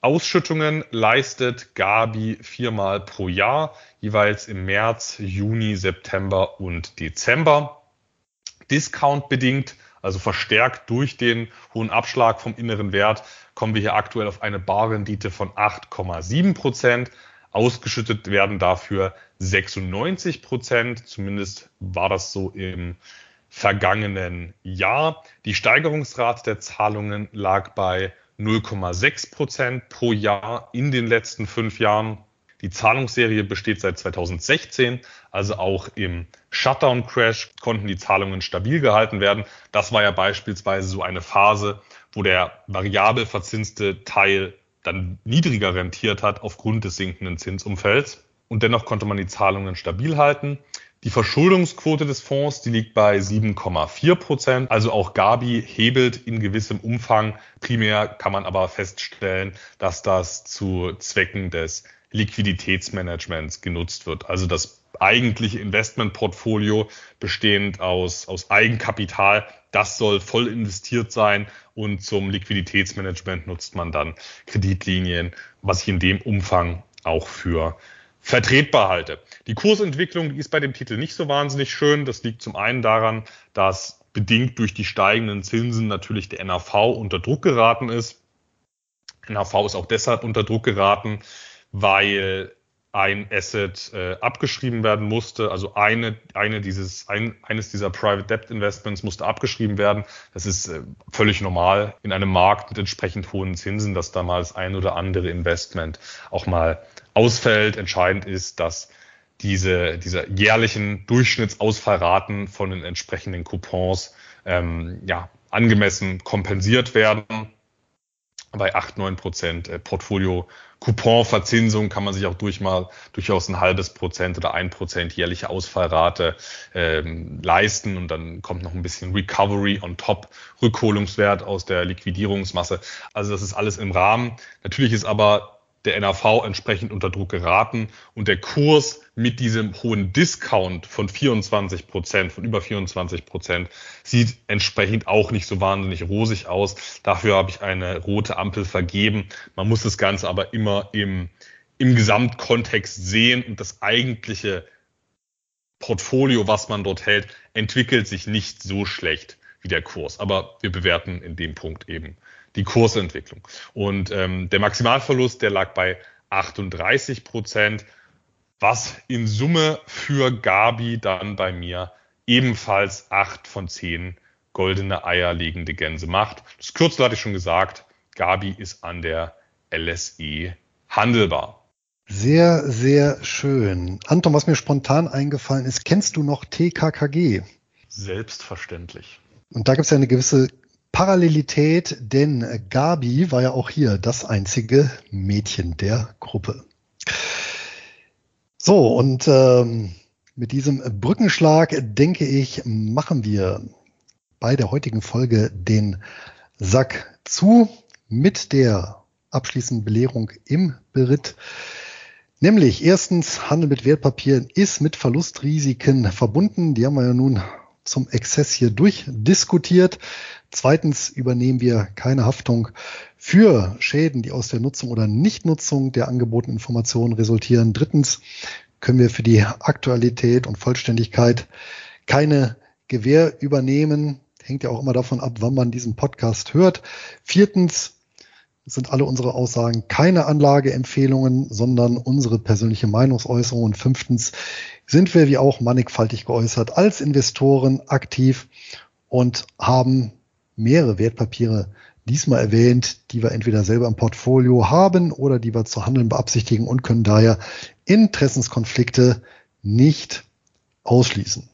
Ausschüttungen leistet Gabi viermal pro Jahr, jeweils im März, Juni, September und Dezember. Discount bedingt, also verstärkt durch den hohen Abschlag vom inneren Wert, kommen wir hier aktuell auf eine Barrendite von 8,7 Prozent. Ausgeschüttet werden dafür 96 Prozent. Zumindest war das so im vergangenen Jahr. Die Steigerungsrate der Zahlungen lag bei 0,6 Prozent pro Jahr in den letzten fünf Jahren. Die Zahlungsserie besteht seit 2016, also auch im Shutdown-Crash konnten die Zahlungen stabil gehalten werden. Das war ja beispielsweise so eine Phase, wo der variabel verzinste Teil dann niedriger rentiert hat aufgrund des sinkenden Zinsumfelds. Und dennoch konnte man die Zahlungen stabil halten. Die Verschuldungsquote des Fonds, die liegt bei 7,4 Prozent. Also auch Gabi hebelt in gewissem Umfang. Primär kann man aber feststellen, dass das zu Zwecken des Liquiditätsmanagements genutzt wird. Also das eigentliche Investmentportfolio bestehend aus, aus Eigenkapital, das soll voll investiert sein und zum Liquiditätsmanagement nutzt man dann Kreditlinien, was ich in dem Umfang auch für vertretbar halte. Die Kursentwicklung die ist bei dem Titel nicht so wahnsinnig schön. Das liegt zum einen daran, dass bedingt durch die steigenden Zinsen natürlich der NAV unter Druck geraten ist. NAV ist auch deshalb unter Druck geraten, weil ein Asset äh, abgeschrieben werden musste. Also eine, eine dieses, ein, eines dieser Private Debt Investments musste abgeschrieben werden. Das ist äh, völlig normal in einem Markt mit entsprechend hohen Zinsen, dass da mal das ein oder andere Investment auch mal ausfällt. Entscheidend ist, dass diese, diese jährlichen Durchschnittsausfallraten von den entsprechenden Coupons ähm, ja, angemessen kompensiert werden. Bei 8, 9 Prozent äh, Portfolio Couponverzinsung kann man sich auch durch mal, durchaus ein halbes Prozent oder ein Prozent jährliche Ausfallrate ähm, leisten und dann kommt noch ein bisschen Recovery on top, Rückholungswert aus der Liquidierungsmasse. Also das ist alles im Rahmen. Natürlich ist aber der NAV entsprechend unter Druck geraten und der Kurs mit diesem hohen Discount von 24 Prozent, von über 24 Prozent, sieht entsprechend auch nicht so wahnsinnig rosig aus. Dafür habe ich eine rote Ampel vergeben. Man muss das Ganze aber immer im, im Gesamtkontext sehen und das eigentliche Portfolio, was man dort hält, entwickelt sich nicht so schlecht wie der Kurs. Aber wir bewerten in dem Punkt eben die Kursentwicklung. Und ähm, der Maximalverlust, der lag bei 38 Prozent, was in Summe für Gabi dann bei mir ebenfalls acht von zehn goldene Eier legende Gänse macht. Das Kürzel hatte ich schon gesagt. Gabi ist an der LSE handelbar. Sehr, sehr schön. Anton, was mir spontan eingefallen ist, kennst du noch TKKG? Selbstverständlich. Und da gibt es ja eine gewisse Parallelität, denn Gabi war ja auch hier das einzige Mädchen der Gruppe. So, und ähm, mit diesem Brückenschlag, denke ich, machen wir bei der heutigen Folge den Sack zu mit der abschließenden Belehrung im Beritt. Nämlich erstens, Handel mit Wertpapieren ist mit Verlustrisiken verbunden. Die haben wir ja nun zum Exzess hier durchdiskutiert. Zweitens übernehmen wir keine Haftung für Schäden, die aus der Nutzung oder Nichtnutzung der angebotenen Informationen resultieren. Drittens können wir für die Aktualität und Vollständigkeit keine Gewähr übernehmen. Hängt ja auch immer davon ab, wann man diesen Podcast hört. Viertens sind alle unsere Aussagen keine Anlageempfehlungen, sondern unsere persönliche Meinungsäußerung. Und fünftens sind wir wie auch mannigfaltig geäußert als Investoren aktiv und haben mehrere Wertpapiere diesmal erwähnt, die wir entweder selber im Portfolio haben oder die wir zu handeln beabsichtigen und können daher Interessenskonflikte nicht ausschließen.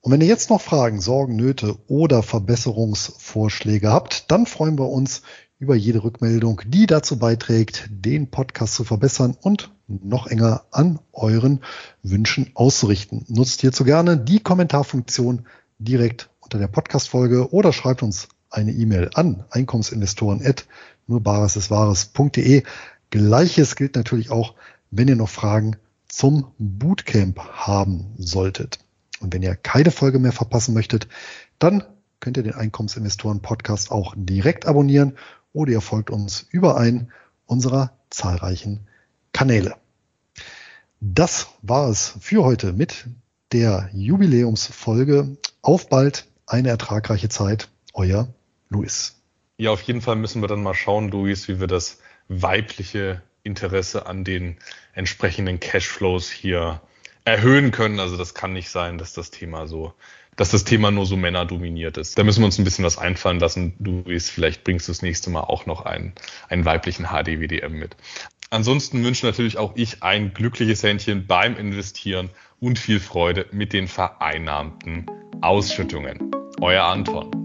Und wenn ihr jetzt noch Fragen, Sorgen, Nöte oder Verbesserungsvorschläge habt, dann freuen wir uns über jede Rückmeldung, die dazu beiträgt, den Podcast zu verbessern und noch enger an euren Wünschen auszurichten. Nutzt hierzu gerne die Kommentarfunktion direkt unter der Podcast-Folge oder schreibt uns eine E-Mail an einkommensinvestoren.nurbaresiswahres.de. Gleiches gilt natürlich auch, wenn ihr noch Fragen zum Bootcamp haben solltet. Und wenn ihr keine Folge mehr verpassen möchtet, dann könnt ihr den Einkommensinvestoren Podcast auch direkt abonnieren oder ihr folgt uns über einen unserer zahlreichen Kanäle. Das war es für heute mit der Jubiläumsfolge. Auf bald, eine ertragreiche Zeit. Euer Luis. Ja, auf jeden Fall müssen wir dann mal schauen, Luis, wie wir das weibliche Interesse an den entsprechenden Cashflows hier erhöhen können. Also das kann nicht sein, dass das Thema so dass das Thema nur so Männer dominiert ist. Da müssen wir uns ein bisschen was einfallen lassen. Luis, vielleicht bringst du das nächste Mal auch noch einen, einen weiblichen HDWDM mit. Ansonsten wünsche natürlich auch ich ein glückliches Händchen beim Investieren und viel Freude mit den vereinnahmten Ausschüttungen. Euer Anton.